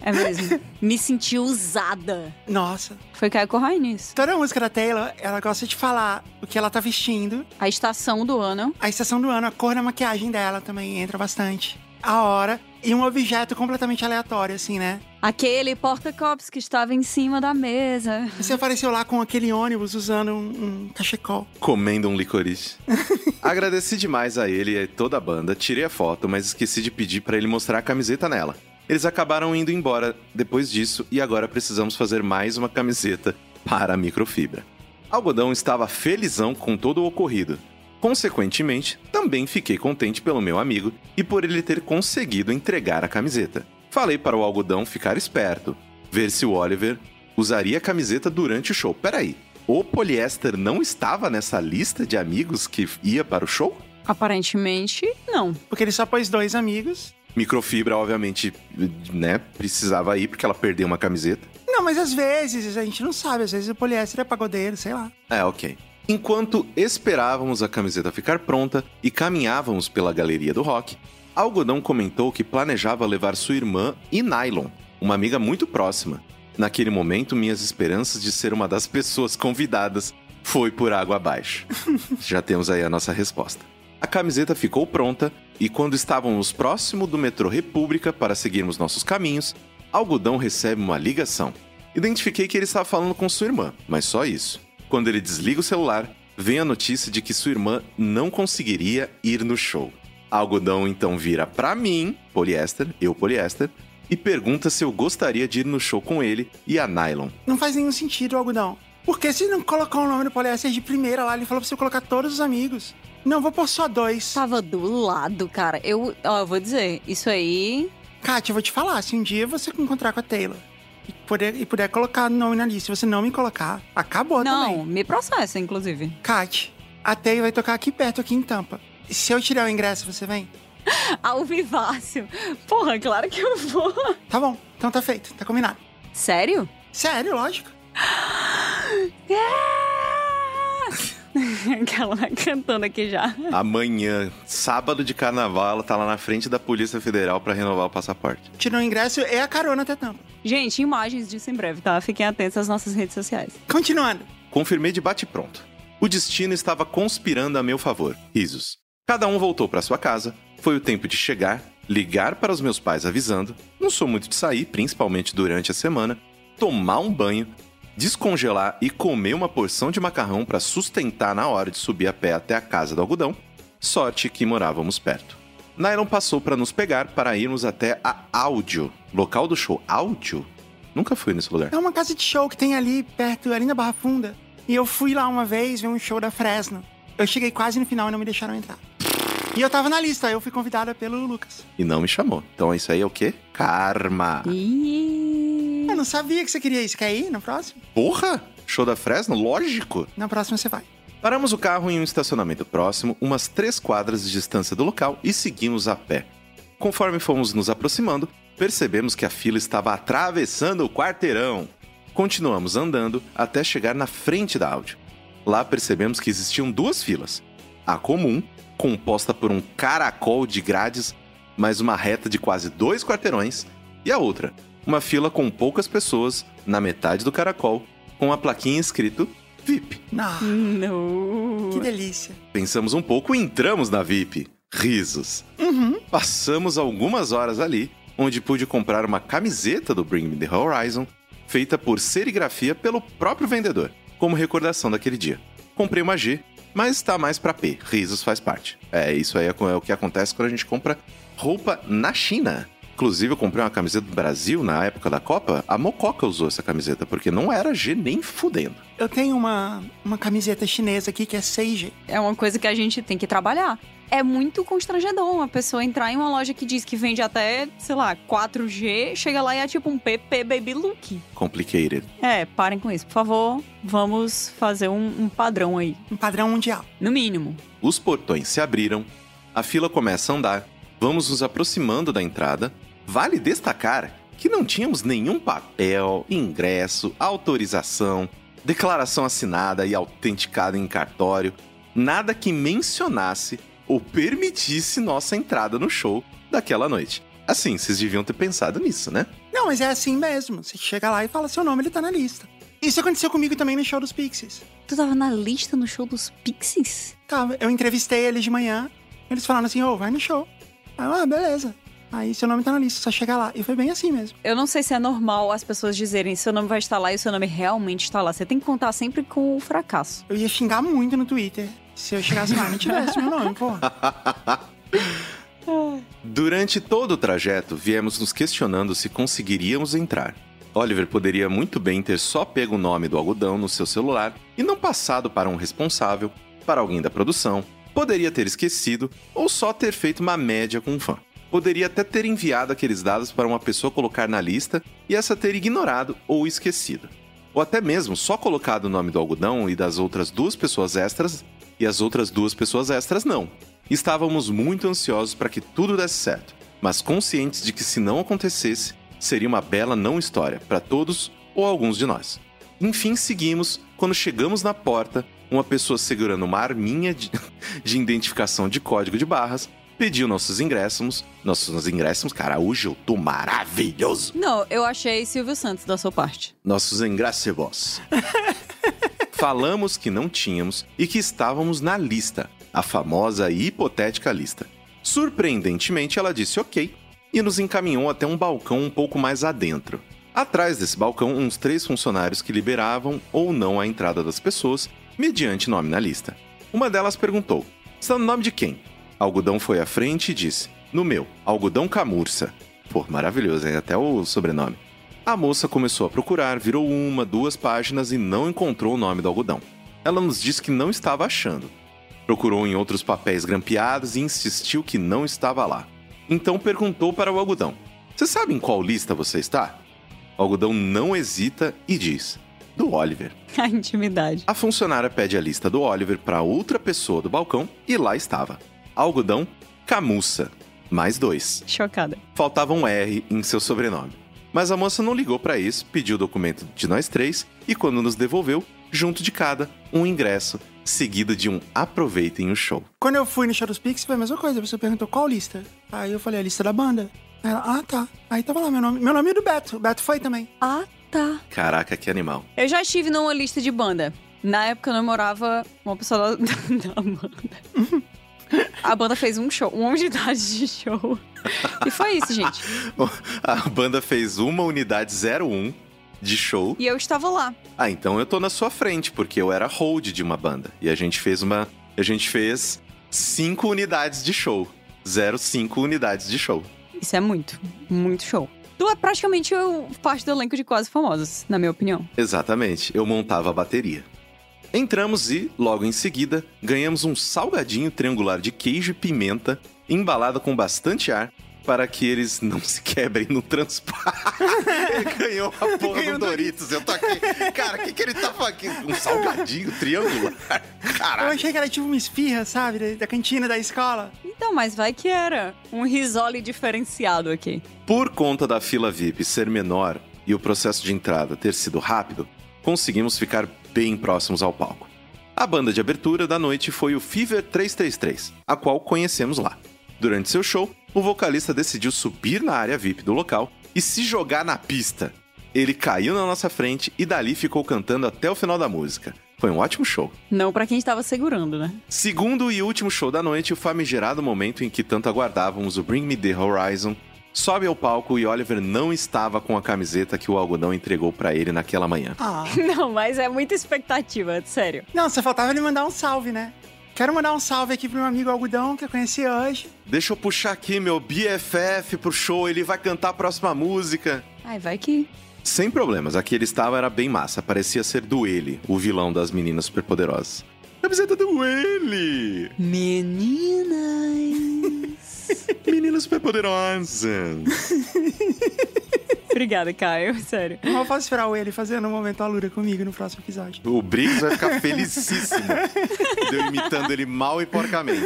É mesmo. Me senti usada. Nossa. Foi Caio Corrai nisso. Toda música da Taylor, ela gosta de falar o que ela tá vestindo, A estação do ano. a estação do ano, a cor da maquiagem dela também entra bastante. A hora e um objeto completamente aleatório, assim, né? Aquele porta-copos que estava em cima da mesa. Você apareceu lá com aquele ônibus usando um, um cachecol. comendo um licorice. Agradeci demais a ele e a toda a banda, tirei a foto, mas esqueci de pedir pra ele mostrar a camiseta nela. Eles acabaram indo embora depois disso e agora precisamos fazer mais uma camiseta para a microfibra. Algodão estava felizão com todo o ocorrido. Consequentemente, também fiquei contente pelo meu amigo e por ele ter conseguido entregar a camiseta. Falei para o algodão ficar esperto, ver se o Oliver usaria a camiseta durante o show. Peraí, o poliéster não estava nessa lista de amigos que ia para o show? Aparentemente, não. Porque ele só pôs dois amigos. Microfibra, obviamente, né, precisava ir porque ela perdeu uma camiseta. Não, mas às vezes, a gente não sabe. Às vezes o poliéster é pagodeiro, sei lá. É, ok. Enquanto esperávamos a camiseta ficar pronta e caminhávamos pela galeria do rock, Algodão comentou que planejava levar sua irmã e Nylon, uma amiga muito próxima. Naquele momento, minhas esperanças de ser uma das pessoas convidadas foi por água abaixo. Já temos aí a nossa resposta. A camiseta ficou pronta e quando estávamos próximo do metrô República para seguirmos nossos caminhos, Algodão recebe uma ligação. Identifiquei que ele estava falando com sua irmã, mas só isso. Quando ele desliga o celular, vem a notícia de que sua irmã não conseguiria ir no show. Algodão então vira pra mim, poliéster, eu poliéster, e pergunta se eu gostaria de ir no show com ele e a Nylon. Não faz nenhum sentido algodão. Porque se não colocar o nome do poliéster de primeira lá, ele falou pra você colocar todos os amigos. Não, vou pôr só dois. Tava do lado, cara. Eu, ó, eu vou dizer, isso aí. Kátia, eu vou te falar, se um dia você encontrar com a Taylor e puder, e puder colocar nome na lista, se você não me colocar, acabou Não, também. me processa, inclusive. Kat, a Teia vai tocar aqui perto, aqui em Tampa. Se eu tirar o ingresso, você vem? Ao vivácio. Porra, claro que eu vou. Tá bom, então tá feito, tá combinado. Sério? Sério, lógico. Aquela vai cantando aqui já. Amanhã, sábado de carnaval, ela tá lá na frente da Polícia Federal pra renovar o passaporte. Tirou o ingresso é a carona até Tampa. Gente, imagens disso em breve, tá? Fiquem atentos às nossas redes sociais. Continuando. Confirmei de bate-pronto. O destino estava conspirando a meu favor. Risos. Cada um voltou para sua casa. Foi o tempo de chegar, ligar para os meus pais avisando. Não sou muito de sair, principalmente durante a semana. Tomar um banho, descongelar e comer uma porção de macarrão para sustentar na hora de subir a pé até a casa do algodão. Sorte que morávamos perto. Nylon passou para nos pegar para irmos até a Áudio, local do show. Áudio? Nunca fui nesse lugar. É uma casa de show que tem ali perto, ali na Barra Funda. E eu fui lá uma vez ver um show da Fresno. Eu cheguei quase no final e não me deixaram entrar. E eu tava na lista, eu fui convidada pelo Lucas. E não me chamou. Então isso aí é o quê? Karma. Ih. Não sabia que você queria isso. Quer ir no próximo? Porra! Show da Fresno? Lógico! Na próxima você vai. Paramos o carro em um estacionamento próximo, umas três quadras de distância do local, e seguimos a pé. Conforme fomos nos aproximando, percebemos que a fila estava atravessando o quarteirão. Continuamos andando até chegar na frente da Audi. Lá percebemos que existiam duas filas. A comum, composta por um caracol de grades, mais uma reta de quase dois quarteirões, e a outra, uma fila com poucas pessoas, na metade do caracol, com a plaquinha escrito VIP. Ah, Não. que delícia. Pensamos um pouco e entramos na VIP. Risos. Uhum. Passamos algumas horas ali, onde pude comprar uma camiseta do Bring Me the Horizon, feita por serigrafia pelo próprio vendedor, como recordação daquele dia. Comprei uma G, mas tá mais pra P. Risos faz parte. É, isso aí é o que acontece quando a gente compra roupa na China. Inclusive, eu comprei uma camiseta do Brasil na época da Copa. A Mococa usou essa camiseta, porque não era G nem fudendo. Eu tenho uma, uma camiseta chinesa aqui que é Seiji. É uma coisa que a gente tem que trabalhar. É muito constrangedor uma pessoa entrar em uma loja que diz que vende até, sei lá, 4G, chega lá e é tipo um PP Baby Look. Complicated. É, parem com isso, por favor. Vamos fazer um, um padrão aí. Um padrão mundial. No mínimo. Os portões se abriram, a fila começa a andar, vamos nos aproximando da entrada. Vale destacar que não tínhamos nenhum papel, ingresso, autorização, declaração assinada e autenticada em cartório, nada que mencionasse ou permitisse nossa entrada no show daquela noite. Assim, vocês deviam ter pensado nisso, né? Não, mas é assim mesmo. Você chega lá e fala seu nome, ele tá na lista. Isso aconteceu comigo também no show dos Pixies. Tu tava na lista no show dos Pixies? Tava, eu entrevistei eles de manhã. Eles falaram assim, ô, vai no show. Aí eu, ah, beleza. Aí seu nome tá na lista, só chegar lá. E foi bem assim mesmo. Eu não sei se é normal as pessoas dizerem seu nome vai estar lá e o seu nome realmente está lá. Você tem que contar sempre com o fracasso. Eu ia xingar muito no Twitter se eu chegasse lá e não tivesse meu nome, pô. Durante todo o trajeto, viemos nos questionando se conseguiríamos entrar. Oliver poderia muito bem ter só pego o nome do algodão no seu celular e não passado para um responsável, para alguém da produção. Poderia ter esquecido ou só ter feito uma média com um fã. Poderia até ter enviado aqueles dados para uma pessoa colocar na lista e essa ter ignorado ou esquecido. Ou até mesmo só colocado o nome do algodão e das outras duas pessoas extras e as outras duas pessoas extras não. Estávamos muito ansiosos para que tudo desse certo, mas conscientes de que se não acontecesse, seria uma bela não história para todos ou alguns de nós. Enfim, seguimos quando chegamos na porta, uma pessoa segurando uma arminha de, de identificação de código de barras pediu nossos ingressos. Nossos ingressos, cara, hoje eu tô maravilhoso. Não, eu achei Silvio Santos da sua parte. Nossos ingressos. Falamos que não tínhamos e que estávamos na lista, a famosa e hipotética lista. Surpreendentemente, ela disse ok e nos encaminhou até um balcão um pouco mais adentro. Atrás desse balcão, uns três funcionários que liberavam ou não a entrada das pessoas, mediante nome na lista. Uma delas perguntou: Está no nome de quem? Algodão foi à frente e disse: No meu, Algodão Camurça. Pô, maravilhoso, hein? Até o sobrenome. A moça começou a procurar, virou uma, duas páginas e não encontrou o nome do algodão. Ela nos disse que não estava achando. Procurou em outros papéis grampeados e insistiu que não estava lá. Então perguntou para o algodão: Você sabe em qual lista você está? O algodão não hesita e diz: Do Oliver. A intimidade. A funcionária pede a lista do Oliver para outra pessoa do balcão e lá estava. Algodão, camuça. Mais dois. Chocada. Faltava um R em seu sobrenome. Mas a moça não ligou para isso, pediu o documento de nós três e quando nos devolveu, junto de cada, um ingresso, seguido de um aproveitem o show. Quando eu fui no Shadows Pix, foi a mesma coisa. Você perguntou qual lista. Aí eu falei, a lista da banda. Aí ela, ah, tá. Aí tava lá meu nome. Meu nome é do Beto. O Beto foi também. Ah, tá. Caraca, que animal. Eu já estive numa lista de banda. Na época eu namorava uma pessoa da, da banda. A banda fez um show, uma unidade de show. E foi isso, gente. A banda fez uma unidade 01 de show. E eu estava lá. Ah, então eu tô na sua frente, porque eu era hold de uma banda. E a gente fez uma. A gente fez cinco unidades de show. 05 unidades de show. Isso é muito, muito show. Tu é praticamente o- parte do elenco de Quase Famosos, na minha opinião. Exatamente, eu montava a bateria. Entramos e, logo em seguida, ganhamos um salgadinho triangular de queijo e pimenta, embalado com bastante ar, para que eles não se quebrem no transporte. ele ganhou a porra Ganhou do Doritos. Eu tô aqui. Cara, o que, que ele tá fazendo? Um salgadinho triangular? Eu Caralho. achei que era tipo uma esfirra, sabe? Da, da cantina da escola. Então, mas vai que era um risole diferenciado aqui. Por conta da fila VIP ser menor e o processo de entrada ter sido rápido, conseguimos ficar bem próximos ao palco. A banda de abertura da noite foi o Fever 333, a qual conhecemos lá. Durante seu show, o vocalista decidiu subir na área VIP do local e se jogar na pista. Ele caiu na nossa frente e dali ficou cantando até o final da música. Foi um ótimo show. Não pra quem estava segurando, né? Segundo e último show da noite, o famigerado momento em que tanto aguardávamos o Bring Me The Horizon sobe ao palco e Oliver não estava com a camiseta que o algodão entregou pra ele naquela manhã. Ah. Não, mas é muita expectativa, sério. Não, só faltava ele mandar um salve, né? Quero mandar um salve aqui pro meu amigo Algodão, que eu conheci hoje. Deixa eu puxar aqui meu BFF pro show, ele vai cantar a próxima música. Ai, vai que. Sem problemas, aqui ele estava era bem massa, parecia ser do ele, o vilão das meninas superpoderosas. Camiseta do ele! Meninas. Meninas superpoderosas! Obrigada, Caio, sério. Eu posso esperar o ele fazendo um momento alura comigo no próximo episódio. O Briggs vai ficar felicíssimo de eu imitando ele mal e porcamente.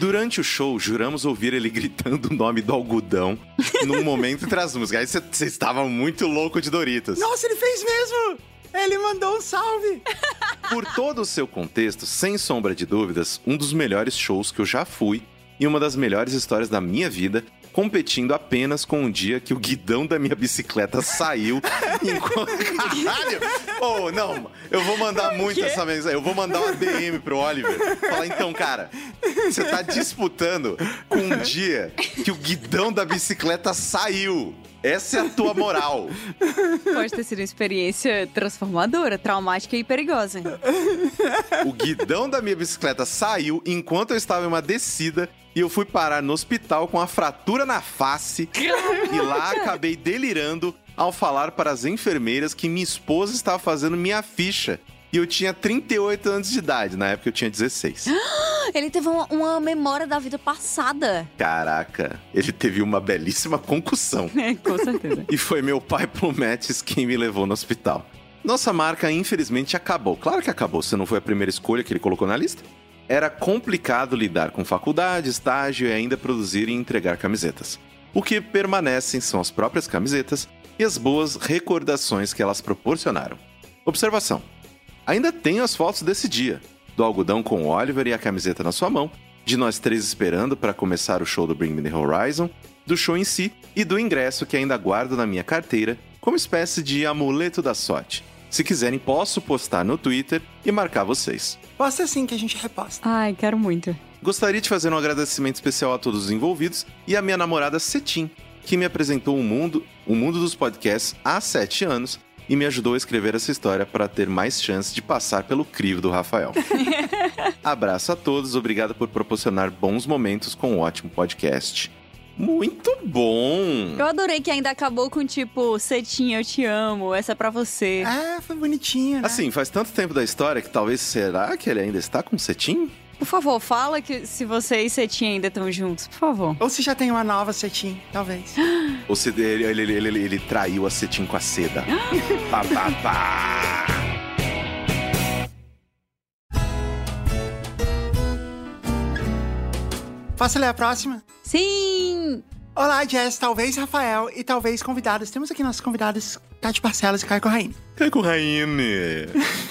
Durante o show, juramos ouvir ele gritando o nome do algodão num momento entre as músicas. Aí você estava muito louco de Doritos. Nossa, ele fez mesmo! Ele mandou um salve! Por todo o seu contexto, sem sombra de dúvidas, um dos melhores shows que eu já fui e uma das melhores histórias da minha vida, competindo apenas com um dia que o guidão da minha bicicleta saiu. Caralho! Oh, não, eu vou mandar muito essa mensagem. Eu vou mandar uma DM pro Oliver. Falar, então, cara, você tá disputando com um dia que o guidão da bicicleta saiu. Essa é a tua moral. Pode ter sido uma experiência transformadora, traumática e perigosa. O guidão da minha bicicleta saiu enquanto eu estava em uma descida e eu fui parar no hospital com a fratura na face. e lá acabei delirando ao falar para as enfermeiras que minha esposa estava fazendo minha ficha. E eu tinha 38 anos de idade, na época eu tinha 16. Ele teve uma, uma memória da vida passada. Caraca, ele teve uma belíssima concussão. É, com certeza. E foi meu pai Plumetes quem me levou no hospital. Nossa marca, infelizmente, acabou. Claro que acabou, você não foi a primeira escolha que ele colocou na lista. Era complicado lidar com faculdade, estágio e ainda produzir e entregar camisetas. O que permanecem são as próprias camisetas e as boas recordações que elas proporcionaram. Observação: ainda tenho as fotos desse dia, do algodão com o Oliver e a camiseta na sua mão, de nós três esperando para começar o show do Bring Me the Horizon, do show em si e do ingresso que ainda guardo na minha carteira como espécie de amuleto da sorte. Se quiserem, posso postar no Twitter e marcar vocês. Posta assim que a gente reposta. Ai, quero muito. Gostaria de fazer um agradecimento especial a todos os envolvidos e à minha namorada Cetim, que me apresentou o mundo, o mundo dos podcasts há sete anos e me ajudou a escrever essa história para ter mais chance de passar pelo crivo do Rafael. Abraço a todos, obrigado por proporcionar bons momentos com um ótimo podcast. Muito bom! Eu adorei que ainda acabou com tipo, Cetinha, eu te amo, essa é pra você. É, foi bonitinho, né? Assim, faz tanto tempo da história que talvez será que ele ainda está com cetim? Por favor, fala que se você e Cetim ainda estão juntos, por favor. Ou se já tem uma nova Cetim, talvez. Ou se ele, ele, ele, ele, ele traiu a Cetim com a seda. pá, pá, pá. Posso ler a próxima? Sim! Olá, Jess, talvez Rafael e talvez convidados. Temos aqui nossos convidados Tati Parcelas e Caio Corraine. Cai com Raine.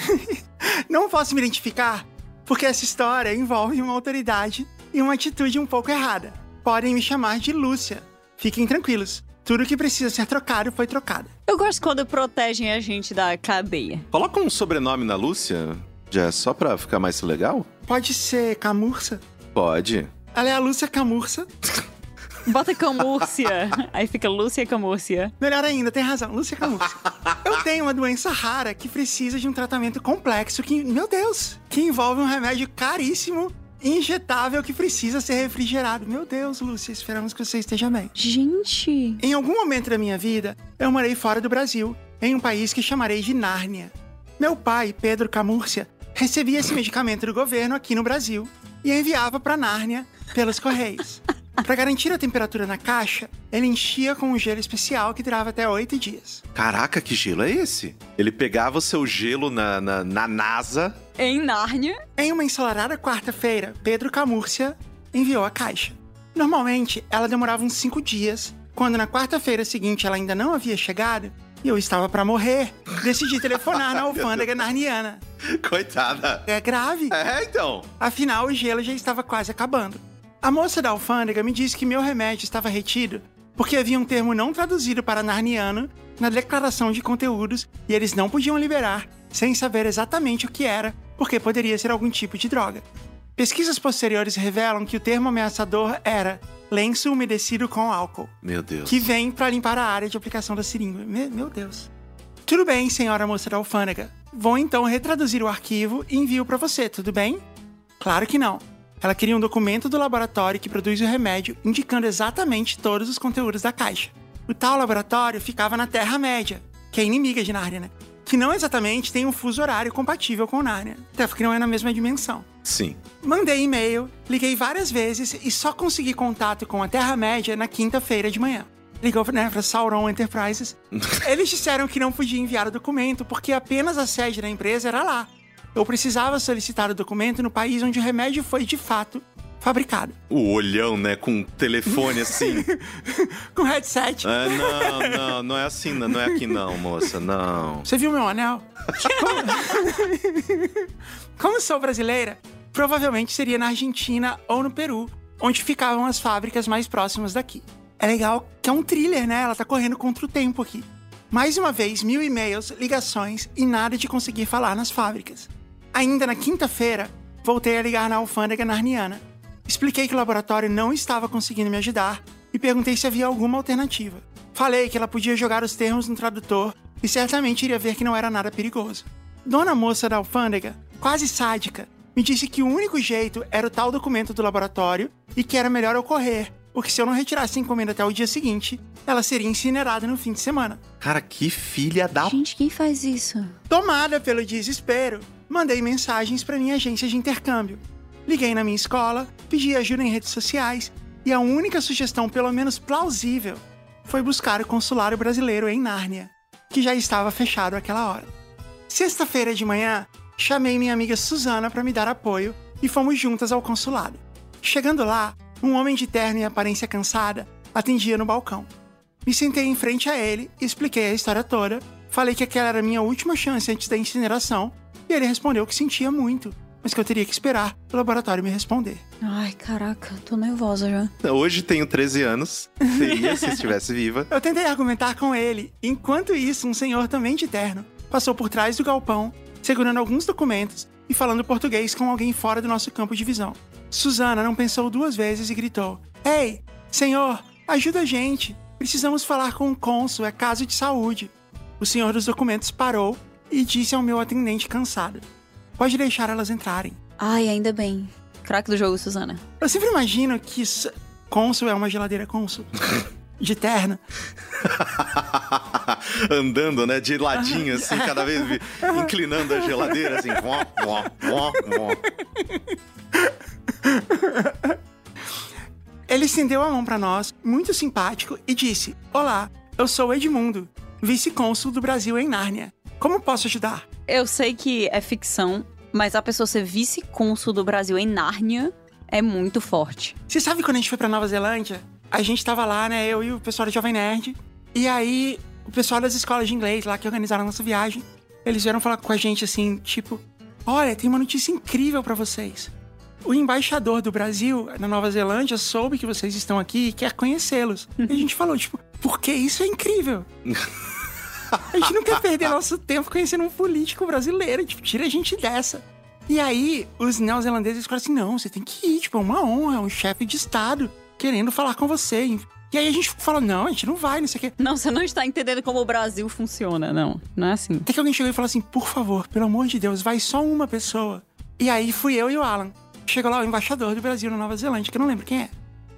Não posso me identificar porque essa história envolve uma autoridade e uma atitude um pouco errada. Podem me chamar de Lúcia. Fiquem tranquilos. Tudo que precisa ser trocado foi trocado. Eu gosto quando protegem a gente da cadeia. Coloca um sobrenome na Lúcia, Jess, só pra ficar mais legal? Pode ser Camurça? Pode. Ela é a Lúcia Camurça. Bota Camúrcia. Aí fica Lúcia Camúrcia. Melhor ainda, tem razão, Lúcia Camurça. Eu tenho uma doença rara que precisa de um tratamento complexo que, meu Deus, que envolve um remédio caríssimo e injetável que precisa ser refrigerado. Meu Deus, Lúcia, esperamos que você esteja bem. Gente. Em algum momento da minha vida, eu morei fora do Brasil, em um país que chamarei de Nárnia. Meu pai, Pedro Camúrcia, recebia esse medicamento do governo aqui no Brasil e enviava para Nárnia pelos correios. Para garantir a temperatura na caixa, ele enchia com um gelo especial que durava até oito dias. Caraca, que gelo é esse? Ele pegava o seu gelo na, na, na NASA. Em Nárnia. Em uma ensolarada quarta-feira, Pedro Camúrcia enviou a caixa. Normalmente, ela demorava uns cinco dias. Quando na quarta-feira seguinte ela ainda não havia chegado e eu estava para morrer, decidi telefonar na alfândega narniana. Coitada. É grave. É, então. Afinal, o gelo já estava quase acabando. A moça da alfândega me disse que meu remédio estava retido porque havia um termo não traduzido para narniano na declaração de conteúdos e eles não podiam liberar sem saber exatamente o que era, porque poderia ser algum tipo de droga. Pesquisas posteriores revelam que o termo ameaçador era lenço umedecido com álcool, Meu Deus. que vem para limpar a área de aplicação da seringa. Me- meu Deus. Tudo bem, senhora moça da alfândega. Vou então retraduzir o arquivo e envio para você, tudo bem? Claro que não. Ela queria um documento do laboratório que produz o remédio, indicando exatamente todos os conteúdos da caixa. O tal laboratório ficava na Terra-média, que é inimiga de Nárnia, né? Que não exatamente tem um fuso horário compatível com Nárnia, até porque não é na mesma dimensão. Sim. Mandei e-mail, liguei várias vezes e só consegui contato com a Terra-média na quinta-feira de manhã. Ligou né, para Sauron Enterprises. Eles disseram que não podia enviar o documento porque apenas a sede da empresa era lá. Eu precisava solicitar o documento no país onde o remédio foi de fato fabricado. O olhão, né? Com telefone assim. Com headset. Ah, não, não, não é assim, não, não é aqui não, moça, não. Você viu meu anel? Como sou brasileira, provavelmente seria na Argentina ou no Peru, onde ficavam as fábricas mais próximas daqui. É legal que é um thriller, né? Ela tá correndo contra o tempo aqui. Mais uma vez, mil e-mails, ligações e nada de conseguir falar nas fábricas. Ainda na quinta-feira, voltei a ligar na alfândega narniana. Expliquei que o laboratório não estava conseguindo me ajudar e perguntei se havia alguma alternativa. Falei que ela podia jogar os termos no tradutor e certamente iria ver que não era nada perigoso. Dona moça da alfândega, quase sádica, me disse que o único jeito era o tal documento do laboratório e que era melhor eu correr, porque se eu não retirasse a encomenda até o dia seguinte, ela seria incinerada no fim de semana. Cara, que filha da. Gente, quem faz isso? Tomada pelo desespero, mandei mensagens para minha agência de intercâmbio. Liguei na minha escola, pedi ajuda em redes sociais e a única sugestão, pelo menos plausível, foi buscar o consulário brasileiro em Nárnia, que já estava fechado àquela hora. Sexta-feira de manhã, chamei minha amiga Suzana para me dar apoio e fomos juntas ao consulado. Chegando lá, um homem de terno e aparência cansada atendia no balcão. Me sentei em frente a ele expliquei a história toda. Falei que aquela era a minha última chance antes da incineração e ele respondeu que sentia muito, mas que eu teria que esperar o laboratório me responder. Ai, caraca, tô nervosa já. Hoje tenho 13 anos. Seria se estivesse viva. Eu tentei argumentar com ele. Enquanto isso, um senhor também de terno passou por trás do galpão, segurando alguns documentos e falando português com alguém fora do nosso campo de visão. Suzana não pensou duas vezes e gritou: Ei, senhor, ajuda a gente. Precisamos falar com o cônsul, é caso de saúde. O senhor dos documentos parou e disse ao meu atendente cansado: Pode deixar elas entrarem. Ai, ainda bem. Craque do jogo, Suzana. Eu sempre imagino que cônsul é uma geladeira cônsul. De terno. Andando, né? De ladinho, assim, cada vez inclinando a geladeira, assim. Vó, vó, vó, vó. Ele estendeu a mão pra nós, muito simpático, e disse: Olá, eu sou Edmundo, vice-cônsul do Brasil em Nárnia. Como posso ajudar? Eu sei que é ficção, mas a pessoa ser vice-cônsul do Brasil em Nárnia é muito forte. Você sabe quando a gente foi pra Nova Zelândia? A gente tava lá, né? Eu e o pessoal do Jovem Nerd. E aí, o pessoal das escolas de inglês lá que organizaram a nossa viagem, eles vieram falar com a gente assim, tipo: Olha, tem uma notícia incrível pra vocês. O embaixador do Brasil na Nova Zelândia soube que vocês estão aqui e quer conhecê-los. E a gente falou, tipo, porque isso é incrível. A gente não quer perder nosso tempo conhecendo um político brasileiro. Tipo, tira a gente dessa. E aí, os neozelandeses falaram assim: não, você tem que ir, tipo, é uma honra, é um chefe de Estado querendo falar com você. E aí a gente falou: não, a gente não vai, não sei o quê. Não, você não está entendendo como o Brasil funciona, não. Não é assim. Até que alguém chegou e falou assim: por favor, pelo amor de Deus, vai só uma pessoa. E aí fui eu e o Alan. Chegou lá o embaixador do Brasil na Nova Zelândia, que eu não lembro quem é.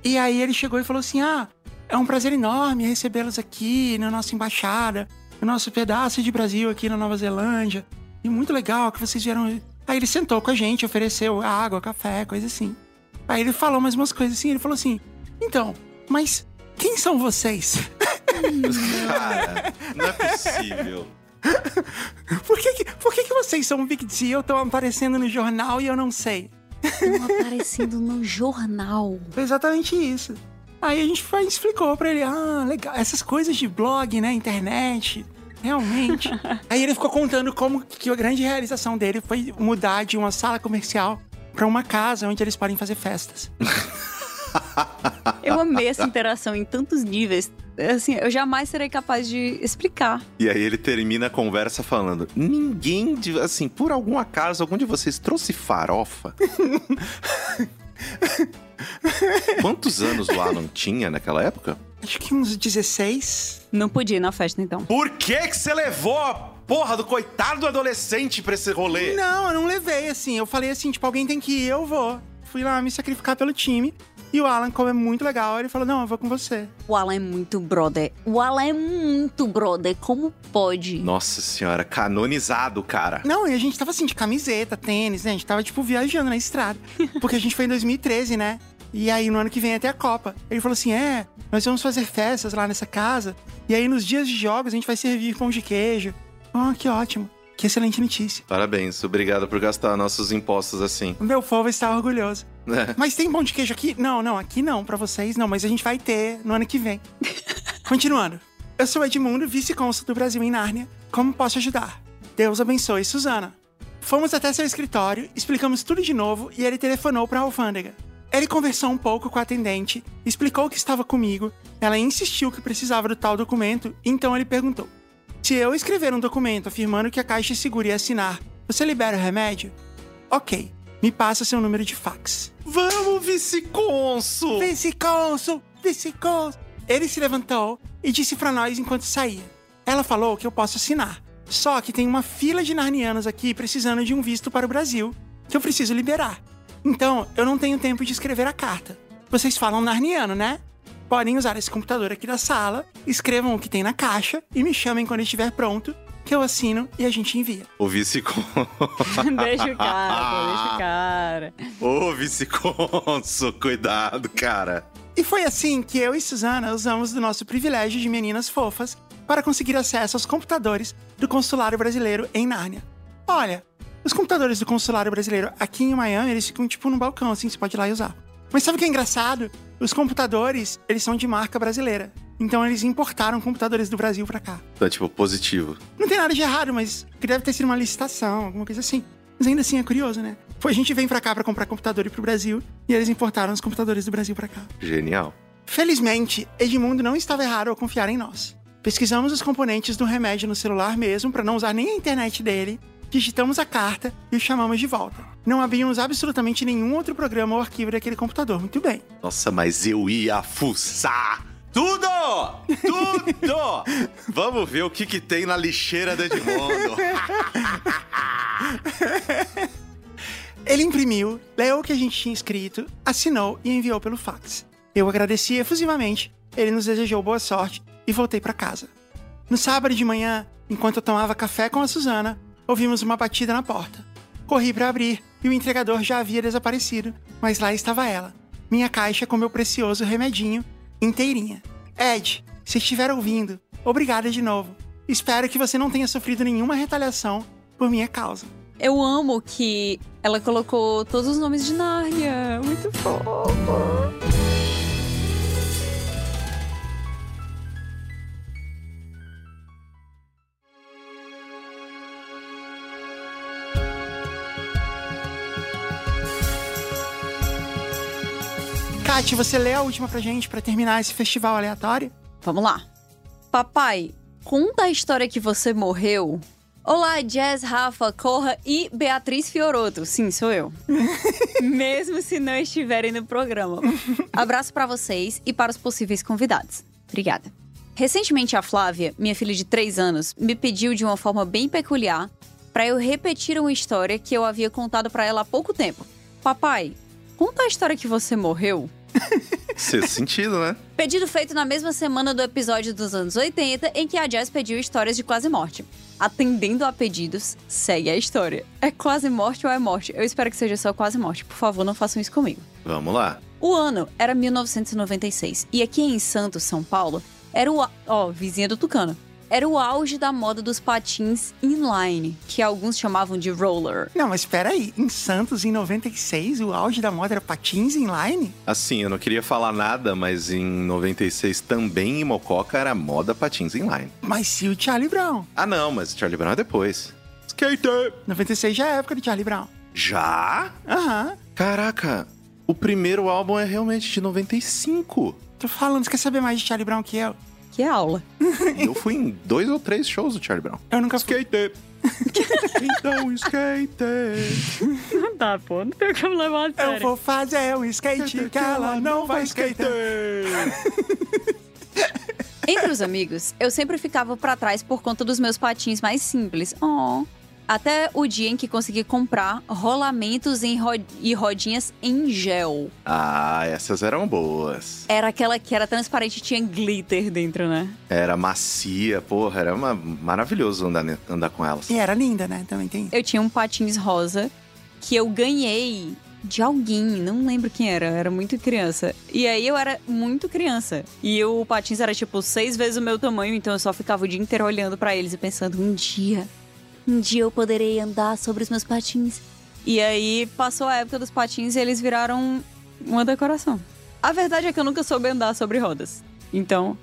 E aí ele chegou e falou assim: ah, é um prazer enorme recebê-los aqui na nossa embaixada, no nosso pedaço de Brasil aqui na Nova Zelândia. E muito legal que vocês vieram. Aí ele sentou com a gente, ofereceu água, café, coisa assim. Aí ele falou mais umas coisas assim, ele falou assim: então, mas quem são vocês? Cara, não é possível. Por que, que, por que, que vocês são um big deal, estão aparecendo no jornal e eu não sei? Estão aparecendo no jornal. Foi exatamente isso. Aí a gente foi, explicou pra ele, ah, legal, essas coisas de blog, né, internet, realmente. Aí ele ficou contando como que a grande realização dele foi mudar de uma sala comercial pra uma casa onde eles podem fazer festas. Eu amei essa interação em tantos níveis. Assim, eu jamais serei capaz de explicar. E aí ele termina a conversa falando: Ninguém, de, assim, por algum acaso, algum de vocês trouxe farofa? Quantos anos o Alan tinha naquela época? Acho que uns 16. Não podia ir na festa, então. Por que que você levou a porra do coitado do adolescente pra esse rolê? Não, eu não levei, assim. Eu falei assim, tipo, alguém tem que ir, eu vou. Fui lá me sacrificar pelo time. E o Alan, como é muito legal, ele falou, não, eu vou com você. O Alan é muito brother. O Alan é muito brother. Como pode? Nossa senhora, canonizado, cara. Não, e a gente tava assim, de camiseta, tênis, né? A gente tava, tipo, viajando na estrada. Porque a gente foi em 2013, né? E aí, no ano que vem, até a Copa. Ele falou assim: é, nós vamos fazer festas lá nessa casa. E aí, nos dias de jogos, a gente vai servir pão de queijo. Ah, que ótimo. Que excelente notícia. Parabéns, obrigado por gastar nossos impostos assim. O meu povo está orgulhoso. É. Mas tem pão de queijo aqui? Não, não, aqui não, pra vocês não, mas a gente vai ter no ano que vem. Continuando. Eu sou Edmundo, vice-cônsul do Brasil em Nárnia. Como posso ajudar? Deus abençoe Suzana. Fomos até seu escritório, explicamos tudo de novo e ele telefonou pra alfândega. Ele conversou um pouco com a atendente, explicou que estava comigo, ela insistiu que precisava do tal documento, então ele perguntou: Se eu escrever um documento afirmando que a Caixa é segura e assinar, você libera o remédio? Ok, me passa seu número de fax. Vamos! Vice-cônsul! Vice-cônsul! Ele se levantou e disse pra nós enquanto saía. Ela falou que eu posso assinar. Só que tem uma fila de narnianos aqui precisando de um visto para o Brasil, que eu preciso liberar. Então, eu não tenho tempo de escrever a carta. Vocês falam narniano, né? Podem usar esse computador aqui da sala, escrevam o que tem na caixa e me chamem quando estiver pronto, que eu assino e a gente envia. O vice-cônsul. deixa o cara, deixa o cara. Ô, vice-cônsul, cuidado, cara. E foi assim que eu e Suzana usamos do nosso privilégio de meninas fofas para conseguir acesso aos computadores do consulário brasileiro em Nárnia. Olha, os computadores do consulário brasileiro aqui em Miami, eles ficam tipo no balcão, assim, você pode ir lá e usar. Mas sabe o que é engraçado? Os computadores, eles são de marca brasileira. Então eles importaram computadores do Brasil pra cá. Tá, tipo, positivo. Não tem nada de errado, mas que deve ter sido uma licitação, alguma coisa assim. Mas ainda assim é curioso, né? Foi a gente vem pra cá pra comprar computador e pro Brasil, e eles importaram os computadores do Brasil pra cá. Genial. Felizmente, Edmundo não estava errado ao confiar em nós. Pesquisamos os componentes do remédio no celular mesmo, pra não usar nem a internet dele, digitamos a carta e o chamamos de volta. Não abrimos absolutamente nenhum outro programa ou arquivo daquele computador. Muito bem. Nossa, mas eu ia fuçar tudo! Tudo! Vamos ver o que, que tem na lixeira do Edmundo. Ele imprimiu, leu o que a gente tinha escrito, assinou e enviou pelo fax. Eu agradeci efusivamente, ele nos desejou boa sorte e voltei para casa. No sábado de manhã, enquanto eu tomava café com a Suzana, ouvimos uma batida na porta. Corri pra abrir e o entregador já havia desaparecido, mas lá estava ela, minha caixa com meu precioso remedinho, inteirinha. Ed, se estiver ouvindo, obrigada de novo. Espero que você não tenha sofrido nenhuma retaliação por minha causa. Eu amo que ela colocou todos os nomes de Nárnia. Muito fofo. Kate, você lê a última pra gente pra terminar esse festival aleatório? Vamos lá. Papai, conta a história que você morreu. Olá, Jazz, Rafa, Corra e Beatriz Fioroto. Sim, sou eu. Mesmo se não estiverem no programa. Abraço pra vocês e para os possíveis convidados. Obrigada. Recentemente, a Flávia, minha filha de 3 anos, me pediu de uma forma bem peculiar pra eu repetir uma história que eu havia contado pra ela há pouco tempo. Papai, conta a história que você morreu. Sexto sentido, né? Pedido feito na mesma semana do episódio dos anos 80, em que a Jazz pediu histórias de quase morte. Atendendo a pedidos, segue a história. É quase morte ou é morte? Eu espero que seja só quase morte. Por favor, não façam isso comigo. Vamos lá. O ano era 1996 e aqui em Santos, São Paulo, era o. Ó, vizinha do Tucano. Era o auge da moda dos patins inline, que alguns chamavam de roller. Não, mas espera aí. Em Santos, em 96, o auge da moda era patins inline? Assim, eu não queria falar nada, mas em 96 também em Mococa era moda patins inline. Mas se o Charlie Brown. Ah, não, mas Charlie Brown é depois. Skater! 96 já é a época do Charlie Brown. Já? Aham. Caraca, o primeiro álbum é realmente de 95. Tô falando, você quer saber mais de Charlie Brown que eu? Que aula. eu fui em dois ou três shows do Charlie Brown. Eu nunca fui. Skater! então, skater! Não dá, pô. Não tem como levar a Eu vou fazer um skate que ela não vai skater. Entre os amigos, eu sempre ficava pra trás por conta dos meus patins mais simples. Oh. Até o dia em que consegui comprar rolamentos em ro- e rodinhas em gel. Ah, essas eram boas. Era aquela que era transparente e tinha glitter dentro, né? Era macia, porra, era uma... maravilhoso andar, andar com elas. E era linda, né? Também tem. Eu tinha um patins rosa que eu ganhei de alguém, não lembro quem era, era muito criança. E aí eu era muito criança. E o patins era tipo seis vezes o meu tamanho, então eu só ficava o dia inteiro olhando pra eles e pensando, um dia, um dia eu poderei andar sobre os meus patins. E aí passou a época dos patins e eles viraram uma decoração. A verdade é que eu nunca soube andar sobre rodas. Então,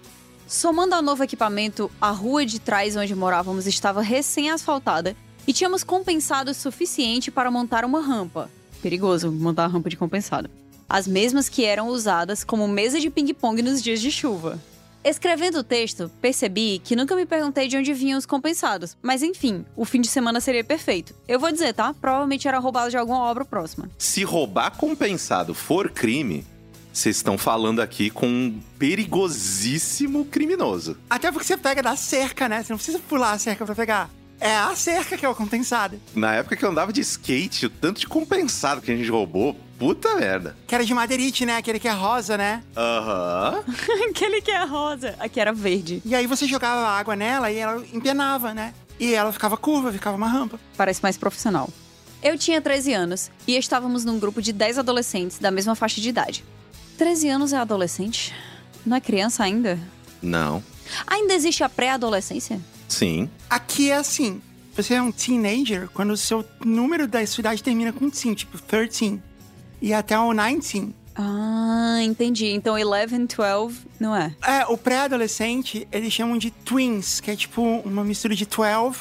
Somando ao novo equipamento, a rua de trás onde morávamos estava recém-asfaltada e tínhamos compensado o suficiente para montar uma rampa. Perigoso montar rampa de compensado. As mesmas que eram usadas como mesa de ping-pong nos dias de chuva. Escrevendo o texto, percebi que nunca me perguntei de onde vinham os compensados. Mas enfim, o fim de semana seria perfeito. Eu vou dizer, tá? Provavelmente era roubado de alguma obra próxima. Se roubar compensado for crime, vocês estão falando aqui com um perigosíssimo criminoso. Até porque você pega da cerca, né? Você não precisa pular a cerca pra pegar. É a cerca que é o compensado. Na época que eu andava de skate, o tanto de compensado que a gente roubou, puta merda. Que era de madeirite, né? Aquele que é rosa, né? Aham. Aquele que é rosa. Aqui era verde. E aí você jogava água nela e ela empenava, né? E ela ficava curva, ficava uma rampa. Parece mais profissional. Eu tinha 13 anos e estávamos num grupo de 10 adolescentes da mesma faixa de idade. 13 anos é adolescente? Não é criança ainda? Não. Ainda existe a pré-adolescência? Sim. Aqui é assim. Você é um teenager quando o seu número da sua idade termina com teen, tipo 13. E até o 19. Ah, entendi. Então 11, 12 não é. É, o pré-adolescente, eles chamam de twins, que é tipo uma mistura de 12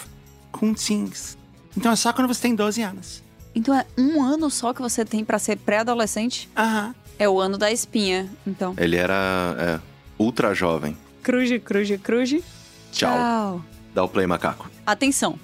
com teens. Então é só quando você tem 12 anos. Então é um ano só que você tem pra ser pré-adolescente? Aham. É o ano da espinha, então. Ele era é, ultra jovem. Cruze, cruze, cruze. Tchau. Dá o play, macaco. Atenção!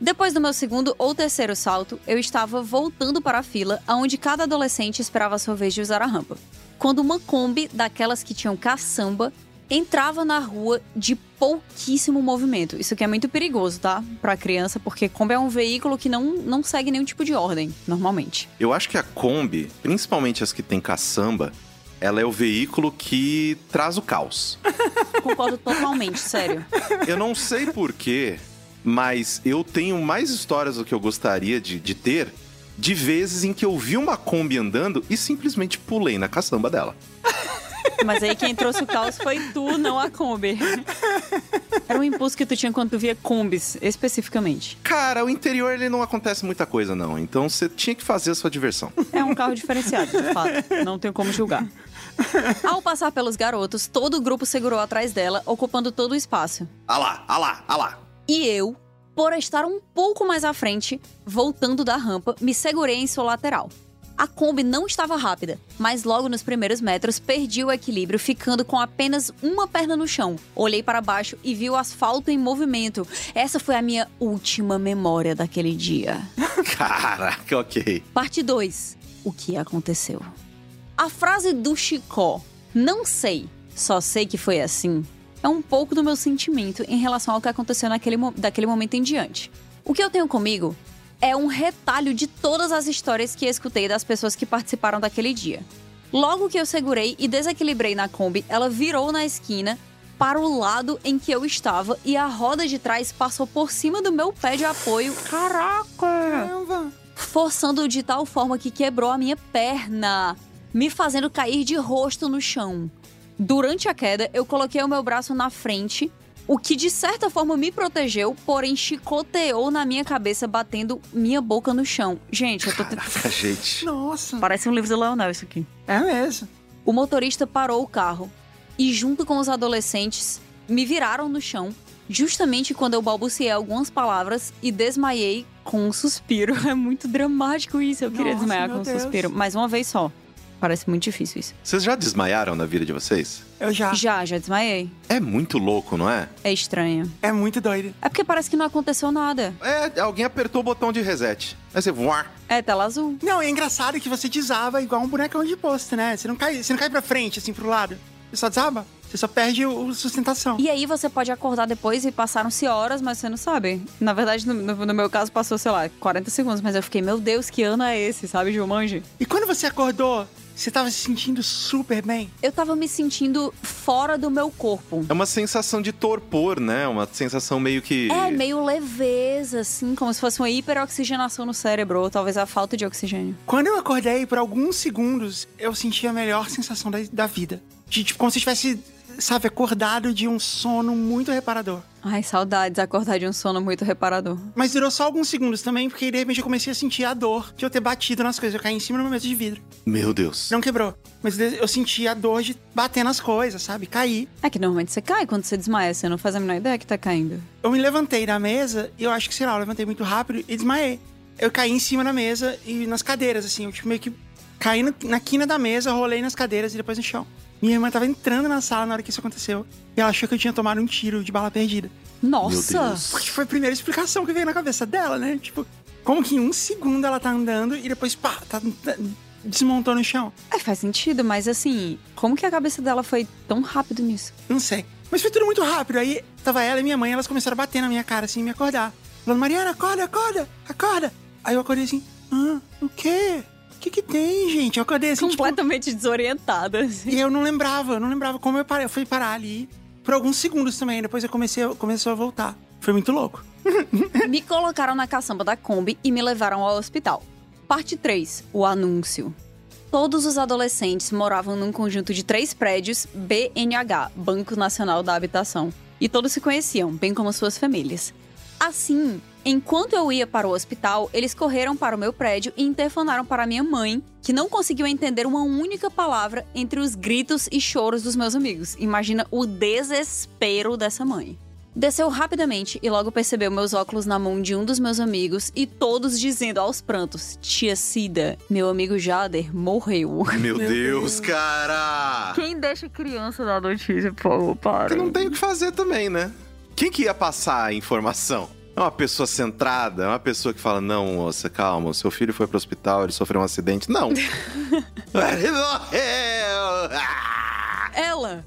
Depois do meu segundo ou terceiro salto, eu estava voltando para a fila, onde cada adolescente esperava a sua vez de usar a rampa. Quando uma Kombi, daquelas que tinham caçamba, entrava na rua de pouquíssimo movimento. Isso aqui é muito perigoso, tá? Pra criança, porque Kombi é um veículo que não, não segue nenhum tipo de ordem, normalmente. Eu acho que a Kombi, principalmente as que tem caçamba, ela é o veículo que traz o caos. Concordo totalmente, sério. Eu não sei porquê, Mas eu tenho mais histórias do que eu gostaria de, de ter de vezes em que eu vi uma Kombi andando e simplesmente pulei na caçamba dela. Mas aí quem trouxe o caos foi tu, não a Kombi. Era um impulso que tu tinha quando tu via Kombis, especificamente. Cara, o interior ele não acontece muita coisa, não. Então você tinha que fazer a sua diversão. É um carro diferenciado, de fato. Não tenho como julgar. Ao passar pelos garotos, todo o grupo segurou atrás dela, ocupando todo o espaço. Ah lá, ah lá, ah lá. E eu, por estar um pouco mais à frente, voltando da rampa, me segurei em sua lateral. A Kombi não estava rápida, mas logo nos primeiros metros perdi o equilíbrio, ficando com apenas uma perna no chão. Olhei para baixo e vi o asfalto em movimento. Essa foi a minha última memória daquele dia. Caraca, ok. Parte 2. O que aconteceu? A frase do Chicó, não sei, só sei que foi assim, é um pouco do meu sentimento em relação ao que aconteceu naquele, daquele momento em diante. O que eu tenho comigo é um retalho de todas as histórias que escutei das pessoas que participaram daquele dia. Logo que eu segurei e desequilibrei na Kombi, ela virou na esquina para o lado em que eu estava e a roda de trás passou por cima do meu pé de apoio. Caraca! Caramba. forçando de tal forma que quebrou a minha perna, me fazendo cair de rosto no chão. Durante a queda, eu coloquei o meu braço na frente, o que de certa forma me protegeu, porém chicoteou na minha cabeça, batendo minha boca no chão. Gente, eu tô tentando. Gente. Nossa. Parece um livro do Leonel isso aqui. É mesmo. O motorista parou o carro e, junto com os adolescentes, me viraram no chão, justamente quando eu balbuciei algumas palavras e desmaiei com um suspiro. É muito dramático isso. Eu queria Nossa, desmaiar com um Deus. suspiro, mas uma vez só. Parece muito difícil isso. Vocês já desmaiaram na vida de vocês? Eu já. Já, já desmaiei. É muito louco, não é? É estranho. É muito doido. É porque parece que não aconteceu nada. É, alguém apertou o botão de reset. Aí você voar. É tela azul. Não, é engraçado que você desaba igual um bonecão de posto, né? Você não cai, você não cai pra frente, assim, pro lado. Você só desaba. Você só perde o, sustentação. E aí você pode acordar depois e passaram-se horas, mas você não sabe. Na verdade, no, no- no meu caso, passou, sei lá, 40 segundos. Mas eu fiquei, meu Deus, que ano é esse, sabe, Jumanji? E quando você acordou, você tava se sentindo super bem. Eu tava me sentindo fora do meu corpo. É uma sensação de torpor, né? Uma sensação meio que. É, meio leveza, assim, como se fosse uma hiperoxigenação no cérebro, ou talvez a falta de oxigênio. Quando eu acordei, por alguns segundos, eu senti a melhor sensação da, da vida. De, tipo, como se tivesse, sabe, acordado de um sono muito reparador. Ai, saudades, acordar de um sono muito reparador. Mas durou só alguns segundos também, porque de repente eu comecei a sentir a dor de eu ter batido nas coisas. Eu caí em cima de uma mesa de vidro. Meu Deus. Não quebrou. Mas eu senti a dor de bater nas coisas, sabe? Cair. É que normalmente você cai quando você desmaia, você não faz a menor ideia que tá caindo. Eu me levantei da mesa e eu acho que, sei lá, eu levantei muito rápido e desmaiei. Eu caí em cima da mesa e nas cadeiras, assim. Eu, tipo, meio que caí na quina da mesa, rolei nas cadeiras e depois no chão. Minha irmã tava entrando na sala na hora que isso aconteceu. E ela achou que eu tinha tomado um tiro de bala perdida. Nossa! Porque foi a primeira explicação que veio na cabeça dela, né? Tipo, como que em um segundo ela tá andando e depois, pá, tá, tá- desmontou no chão? É, faz sentido, mas assim, como que a cabeça dela foi tão rápido nisso? Não sei. Mas foi tudo muito rápido. Aí tava ela e minha mãe, elas começaram a bater na minha cara, assim, e me acordar. Falando, Mariana, acorda, acorda, acorda. Aí eu acordei assim, ah, o quê? O que que tem, gente? Eu acordei assim, tipo, Completamente desorientada. assim. e eu não lembrava, eu não lembrava como eu parei. Eu fui parar ali por alguns segundos também. Depois eu comecei, começou a voltar. Foi muito louco. Me colocaram na caçamba da Kombi e me levaram ao hospital. Parte 3. O anúncio. Todos os adolescentes moravam num conjunto de três prédios BNH, Banco Nacional da Habitação. E todos se conheciam, bem como suas famílias. Assim, enquanto eu ia para o hospital, eles correram para o meu prédio e interfonaram para minha mãe, que não conseguiu entender uma única palavra entre os gritos e choros dos meus amigos. Imagina o desespero dessa mãe. Desceu rapidamente e logo percebeu meus óculos na mão de um dos meus amigos e todos dizendo aos prantos: Tia Cida, meu amigo Jader morreu. Meu Deus, cara! Quem deixa criança dar notícia, pô, para. Eu não tem o que fazer também, né? Quem que ia passar a informação? É uma pessoa centrada, é uma pessoa que fala: Não, moça, calma, o seu filho foi pro hospital, ele sofreu um acidente. Não. ele morreu! Ah! Ela,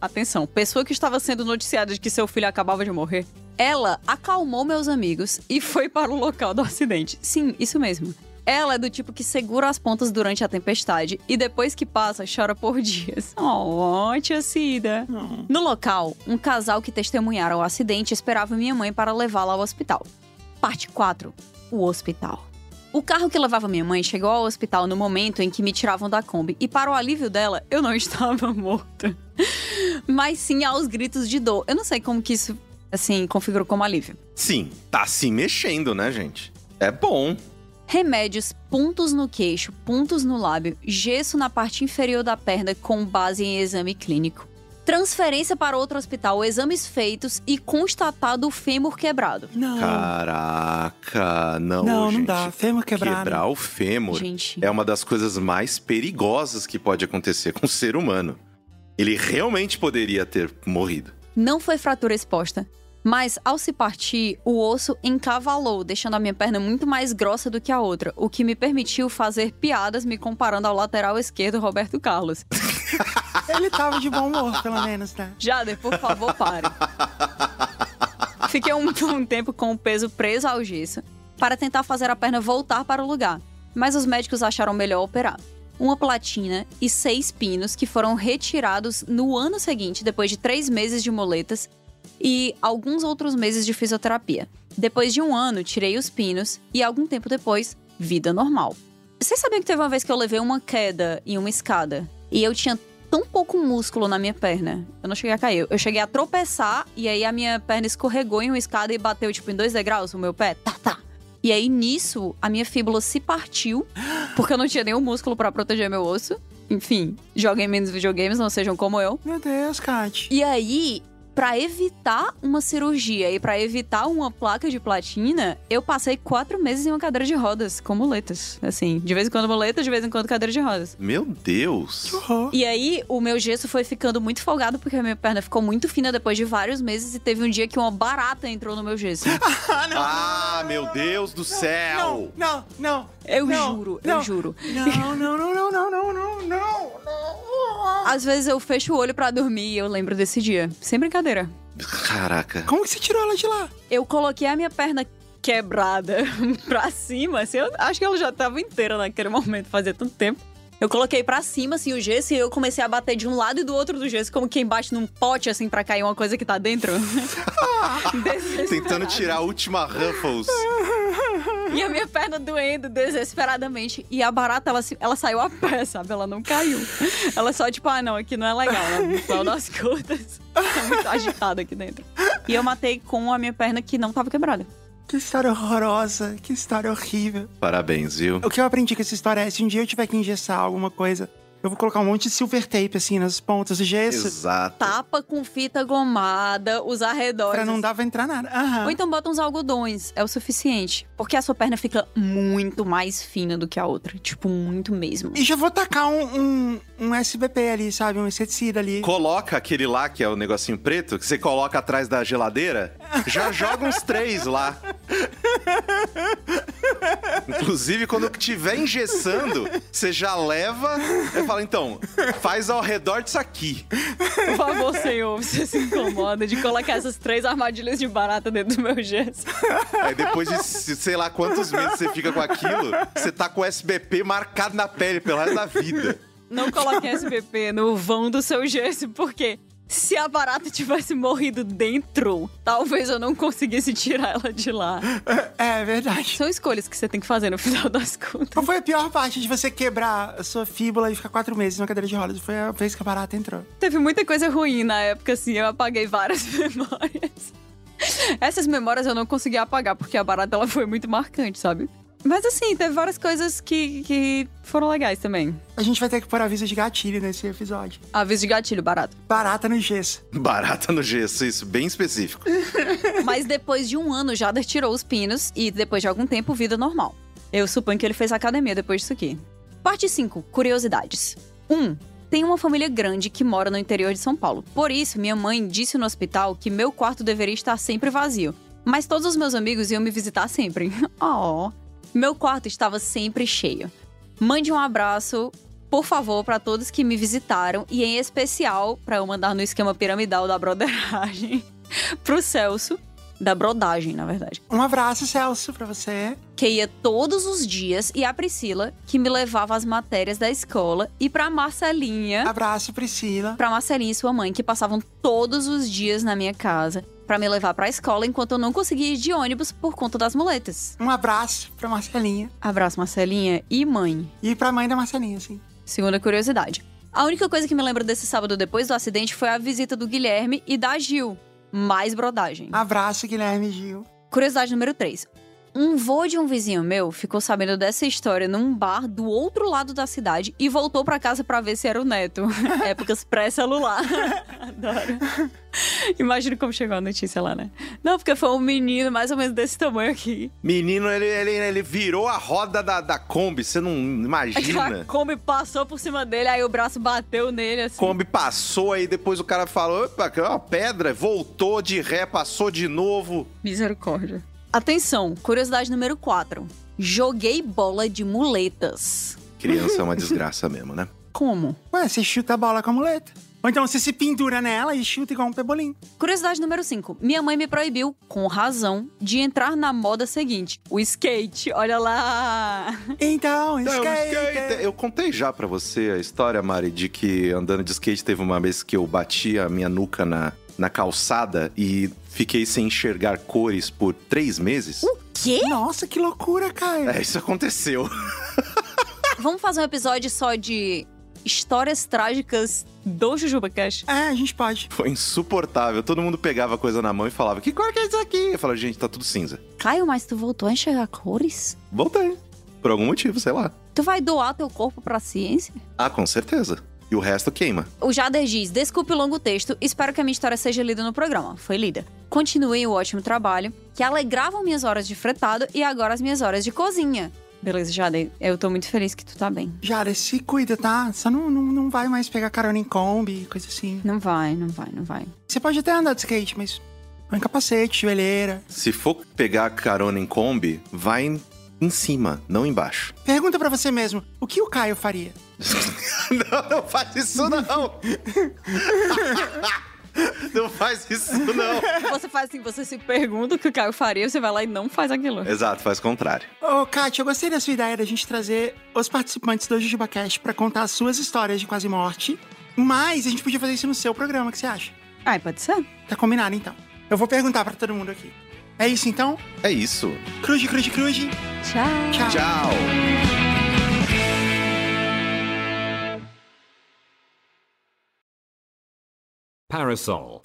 atenção, pessoa que estava sendo noticiada de que seu filho acabava de morrer, ela acalmou meus amigos e foi para o local do acidente. Sim, isso mesmo. Ela é do tipo que segura as pontas durante a tempestade e depois que passa, chora por dias. Oh, tia Cida. No local, um casal que testemunharam o acidente esperava minha mãe para levá-la ao hospital. Parte 4. O hospital. O carro que levava minha mãe chegou ao hospital no momento em que me tiravam da Kombi e, para o alívio dela, eu não estava morta. Mas sim aos gritos de dor. Eu não sei como que isso, assim, configurou como alívio. Sim, tá se mexendo, né, gente? É bom. Remédios, pontos no queixo, pontos no lábio, gesso na parte inferior da perna com base em exame clínico. Transferência para outro hospital, exames feitos e constatado o fêmur quebrado. Não. Caraca, não, não, não gente. dá. Fêmur quebrado. Quebrar o fêmur Gente, é uma das coisas mais perigosas que pode acontecer com o ser humano. Ele realmente poderia ter morrido. não foi fratura exposta, mas ao se partir, o osso encavalou, deixando a minha perna muito mais grossa do que a outra, o que me permitiu fazer piadas me comparando ao lateral esquerdo Roberto Carlos. Ele tava de bom humor, pelo menos, né? Jader, por favor, pare. Fiquei um, um tempo com o peso preso ao gesso para tentar fazer a perna voltar para o lugar, mas os médicos acharam melhor operar. Uma platina e seis pinos que foram retirados no ano seguinte, depois de três meses de moletas e alguns outros meses de fisioterapia. Depois de um ano, tirei os pinos e algum tempo depois, vida normal. Vocês sabiam que teve uma vez que eu levei uma queda em uma escada e eu tinha tão pouco músculo na minha perna. Eu não cheguei a cair. Eu cheguei a tropeçar e aí a minha perna escorregou em uma escada e bateu, tipo, em dois degraus o meu pé. Tá, tá. E aí, nisso, a minha fíbula se partiu, porque eu não tinha nenhum músculo pra proteger meu osso. Enfim, joguem menos videogames, não sejam como eu. Meu Deus, Kat. E aí, pra evitar uma cirurgia e pra evitar uma placa de platina, eu passei quatro meses em uma cadeira de rodas, com muletas. Assim, de vez em quando muletas, de vez em quando cadeira de rodas. Meu Deus. Horror. E aí, o meu gesso foi ficando muito folgado, porque a minha perna ficou muito fina depois de vários meses e teve um dia que uma barata entrou no meu gesso. Ah, não. Ah, meu Deus do céu. Não, não, não. Eu Não, juro, não. eu juro. Não, não, não, não, não, não, não, não, não. Às vezes eu fecho o olho pra dormir e eu lembro desse dia. Sem brincadeira. Caraca. Como que você tirou ela de lá? Eu coloquei a minha perna quebrada pra cima, assim, eu acho que ela já tava inteira naquele momento, fazia tanto tempo. Eu coloquei pra cima, assim, o gesso e eu comecei a bater de um lado e do outro do gesso, como quem bate num pote, assim, pra cair uma coisa que tá dentro. Tentando tirar a última Ruffles. E a minha perna doendo desesperadamente. E a barata, ela, ela saiu a pé, sabe? Ela não caiu. Ela só, tipo, ah, não, aqui não é legal, né? Final das contas, tá muito agitada aqui dentro. E eu matei com a minha perna que não tava quebrada. Que história horrorosa, que história horrível. Parabéns, viu? O que eu aprendi com essa história é, se um dia eu tiver que engessar alguma coisa, eu vou colocar um monte de silver tape, assim, nas pontas do gesso, Exato. Tapa com fita gomada, os arredores. pra não dar pra entrar nada. Aham. Ou então bota uns algodões, é o suficiente. Porque a sua perna fica muito mais fina do que a outra. Tipo, muito mesmo. E já vou tacar um, um, um SBP ali, sabe? Um inseticida ali. Coloca aquele lá, que é o negocinho preto, que você coloca atrás da geladeira. Já joga uns três lá. Inclusive, quando tiver engessando, você já leva fala, então, faz ao redor disso aqui. Por favor, senhor, você se incomoda de colocar essas três armadilhas de barata dentro do meu gesso. Aí depois de sei lá quantos meses você fica com aquilo, você tá com o SBP marcado na pele pelo resto da vida. Não coloque SBP no vão do seu gesso, porque se a barata tivesse morrido dentro, talvez eu não conseguisse tirar ela de lá. É, é verdade. São escolhas que você tem que fazer no final das contas. Qual foi a pior parte de você quebrar a sua fíbula e ficar quatro meses numa cadeira de rodas? Foi a vez que a barata entrou. Teve muita coisa ruim na época, assim, eu apaguei várias memórias. Essas memórias eu não consegui apagar, porque a barata ela foi muito marcante, sabe? Mas assim, teve várias coisas que, que foram legais também. A gente vai ter que pôr aviso de gatilho nesse episódio. Aviso de gatilho, barato. Barata no gesso. Barata no gesso, isso, bem específico. Mas depois de um ano, Jader tirou os pinos e depois de algum tempo, vida normal. Eu suponho que ele fez academia depois disso aqui. Parte 5. Curiosidades. 1. Um, tem uma família grande que mora no interior de São Paulo. Por isso, minha mãe disse no hospital que meu quarto deveria estar sempre vazio. Mas todos os meus amigos iam me visitar sempre. Oh. Meu quarto estava sempre cheio. Mande um abraço, por favor, para todos que me visitaram e em especial para eu mandar no esquema piramidal da broderagem pro Celso, da brodagem, na verdade. Um abraço, Celso, pra você. Que ia todos os dias, e a Priscila, que me levava as matérias da escola, e pra Marcelinha, Abraço, Priscila. pra Marcelinha e sua mãe, que passavam todos os dias na minha casa pra me levar pra escola enquanto eu não conseguia ir de ônibus por conta das muletas. Um abraço pra Marcelinha. Abraço, Marcelinha e mãe. E pra mãe da Marcelinha, sim. Segunda curiosidade. A única coisa que me lembro desse sábado depois do acidente foi a visita do Guilherme e da Gil. Mais brodagem. Abraço, Guilherme e Gil. Curiosidade número 3. Um vô de um vizinho meu ficou sabendo dessa história num bar do outro lado da cidade e voltou pra casa pra ver se era o neto. Épocas pré-celular. Adoro. Imagina como chegou a notícia lá, né? Não, porque foi um menino mais ou menos desse tamanho aqui. Menino, ele, ele, ele virou a roda da, da Kombi, você não A imagina. Kombi passou por cima dele, aí o braço bateu nele assim. Kombi passou, aí depois o cara falou, opa, que é uma pedra, voltou de ré, passou de novo. Misericórdia. Atenção, curiosidade número 4. Joguei bola de muletas. Criança é uma desgraça mesmo, né? Como? Ué, você chuta a bola com a muleta. Ou então você se pendura nela e chuta igual um pebolim. Curiosidade número 5. Minha mãe me proibiu, com razão, de entrar na moda seguinte: o skate. Olha lá! Então, skate. skate. Eu contei já pra você a história, Mari, de que andando de skate teve uma vez que eu bati a minha nuca na, na calçada e fiquei sem enxergar cores por três meses. Quê? Nossa, que loucura, Caio. É, isso aconteceu. Vamos fazer um episódio só de histórias trágicas do Jujuba Cash. É, a gente pode. Foi insuportável. Todo mundo pegava coisa na mão e falava: Que cor que é isso aqui? Eu falava: Gente, tá tudo cinza. Caio, mas tu voltou a enxergar cores? Voltei. Por algum motivo, sei lá. Tu vai doar teu corpo pra ciência? Ah, com certeza. E o resto queima. O Jader diz: Desculpe o longo texto, espero que a minha história seja lida no programa. Foi lida. Continuem o ótimo trabalho, que alegravam minhas horas de fretado e agora as minhas horas de cozinha. Beleza, Jader, eu tô muito feliz que tu tá bem. Jara, se cuida, tá? Só não, não, não vai mais pegar carona em Kombi, coisa assim. Não vai, não vai, não vai. Você pode até andar de skate, mas põe capacete, joelheira. Se for pegar carona em Kombi, vai em, em cima, não embaixo. Pergunta pra você mesmo, o que o Caio faria? não, não faz isso não! não faz isso não! Você faz assim, você se pergunta o que o Caio faria, você vai lá e não faz aquilo. Exato, faz o contrário. Ô, Kátia, eu gostei da sua ideia da gente trazer os participantes do JujubaCast pra contar as suas histórias de quase morte. Mas a gente podia fazer isso no seu programa, o que você acha? Ai, pode ser? Tá combinado, então. Eu vou perguntar pra todo mundo aqui. É isso, então? É isso. Cruz, cruz, cruz. Tchau. Tchau. Tchau! Parasol.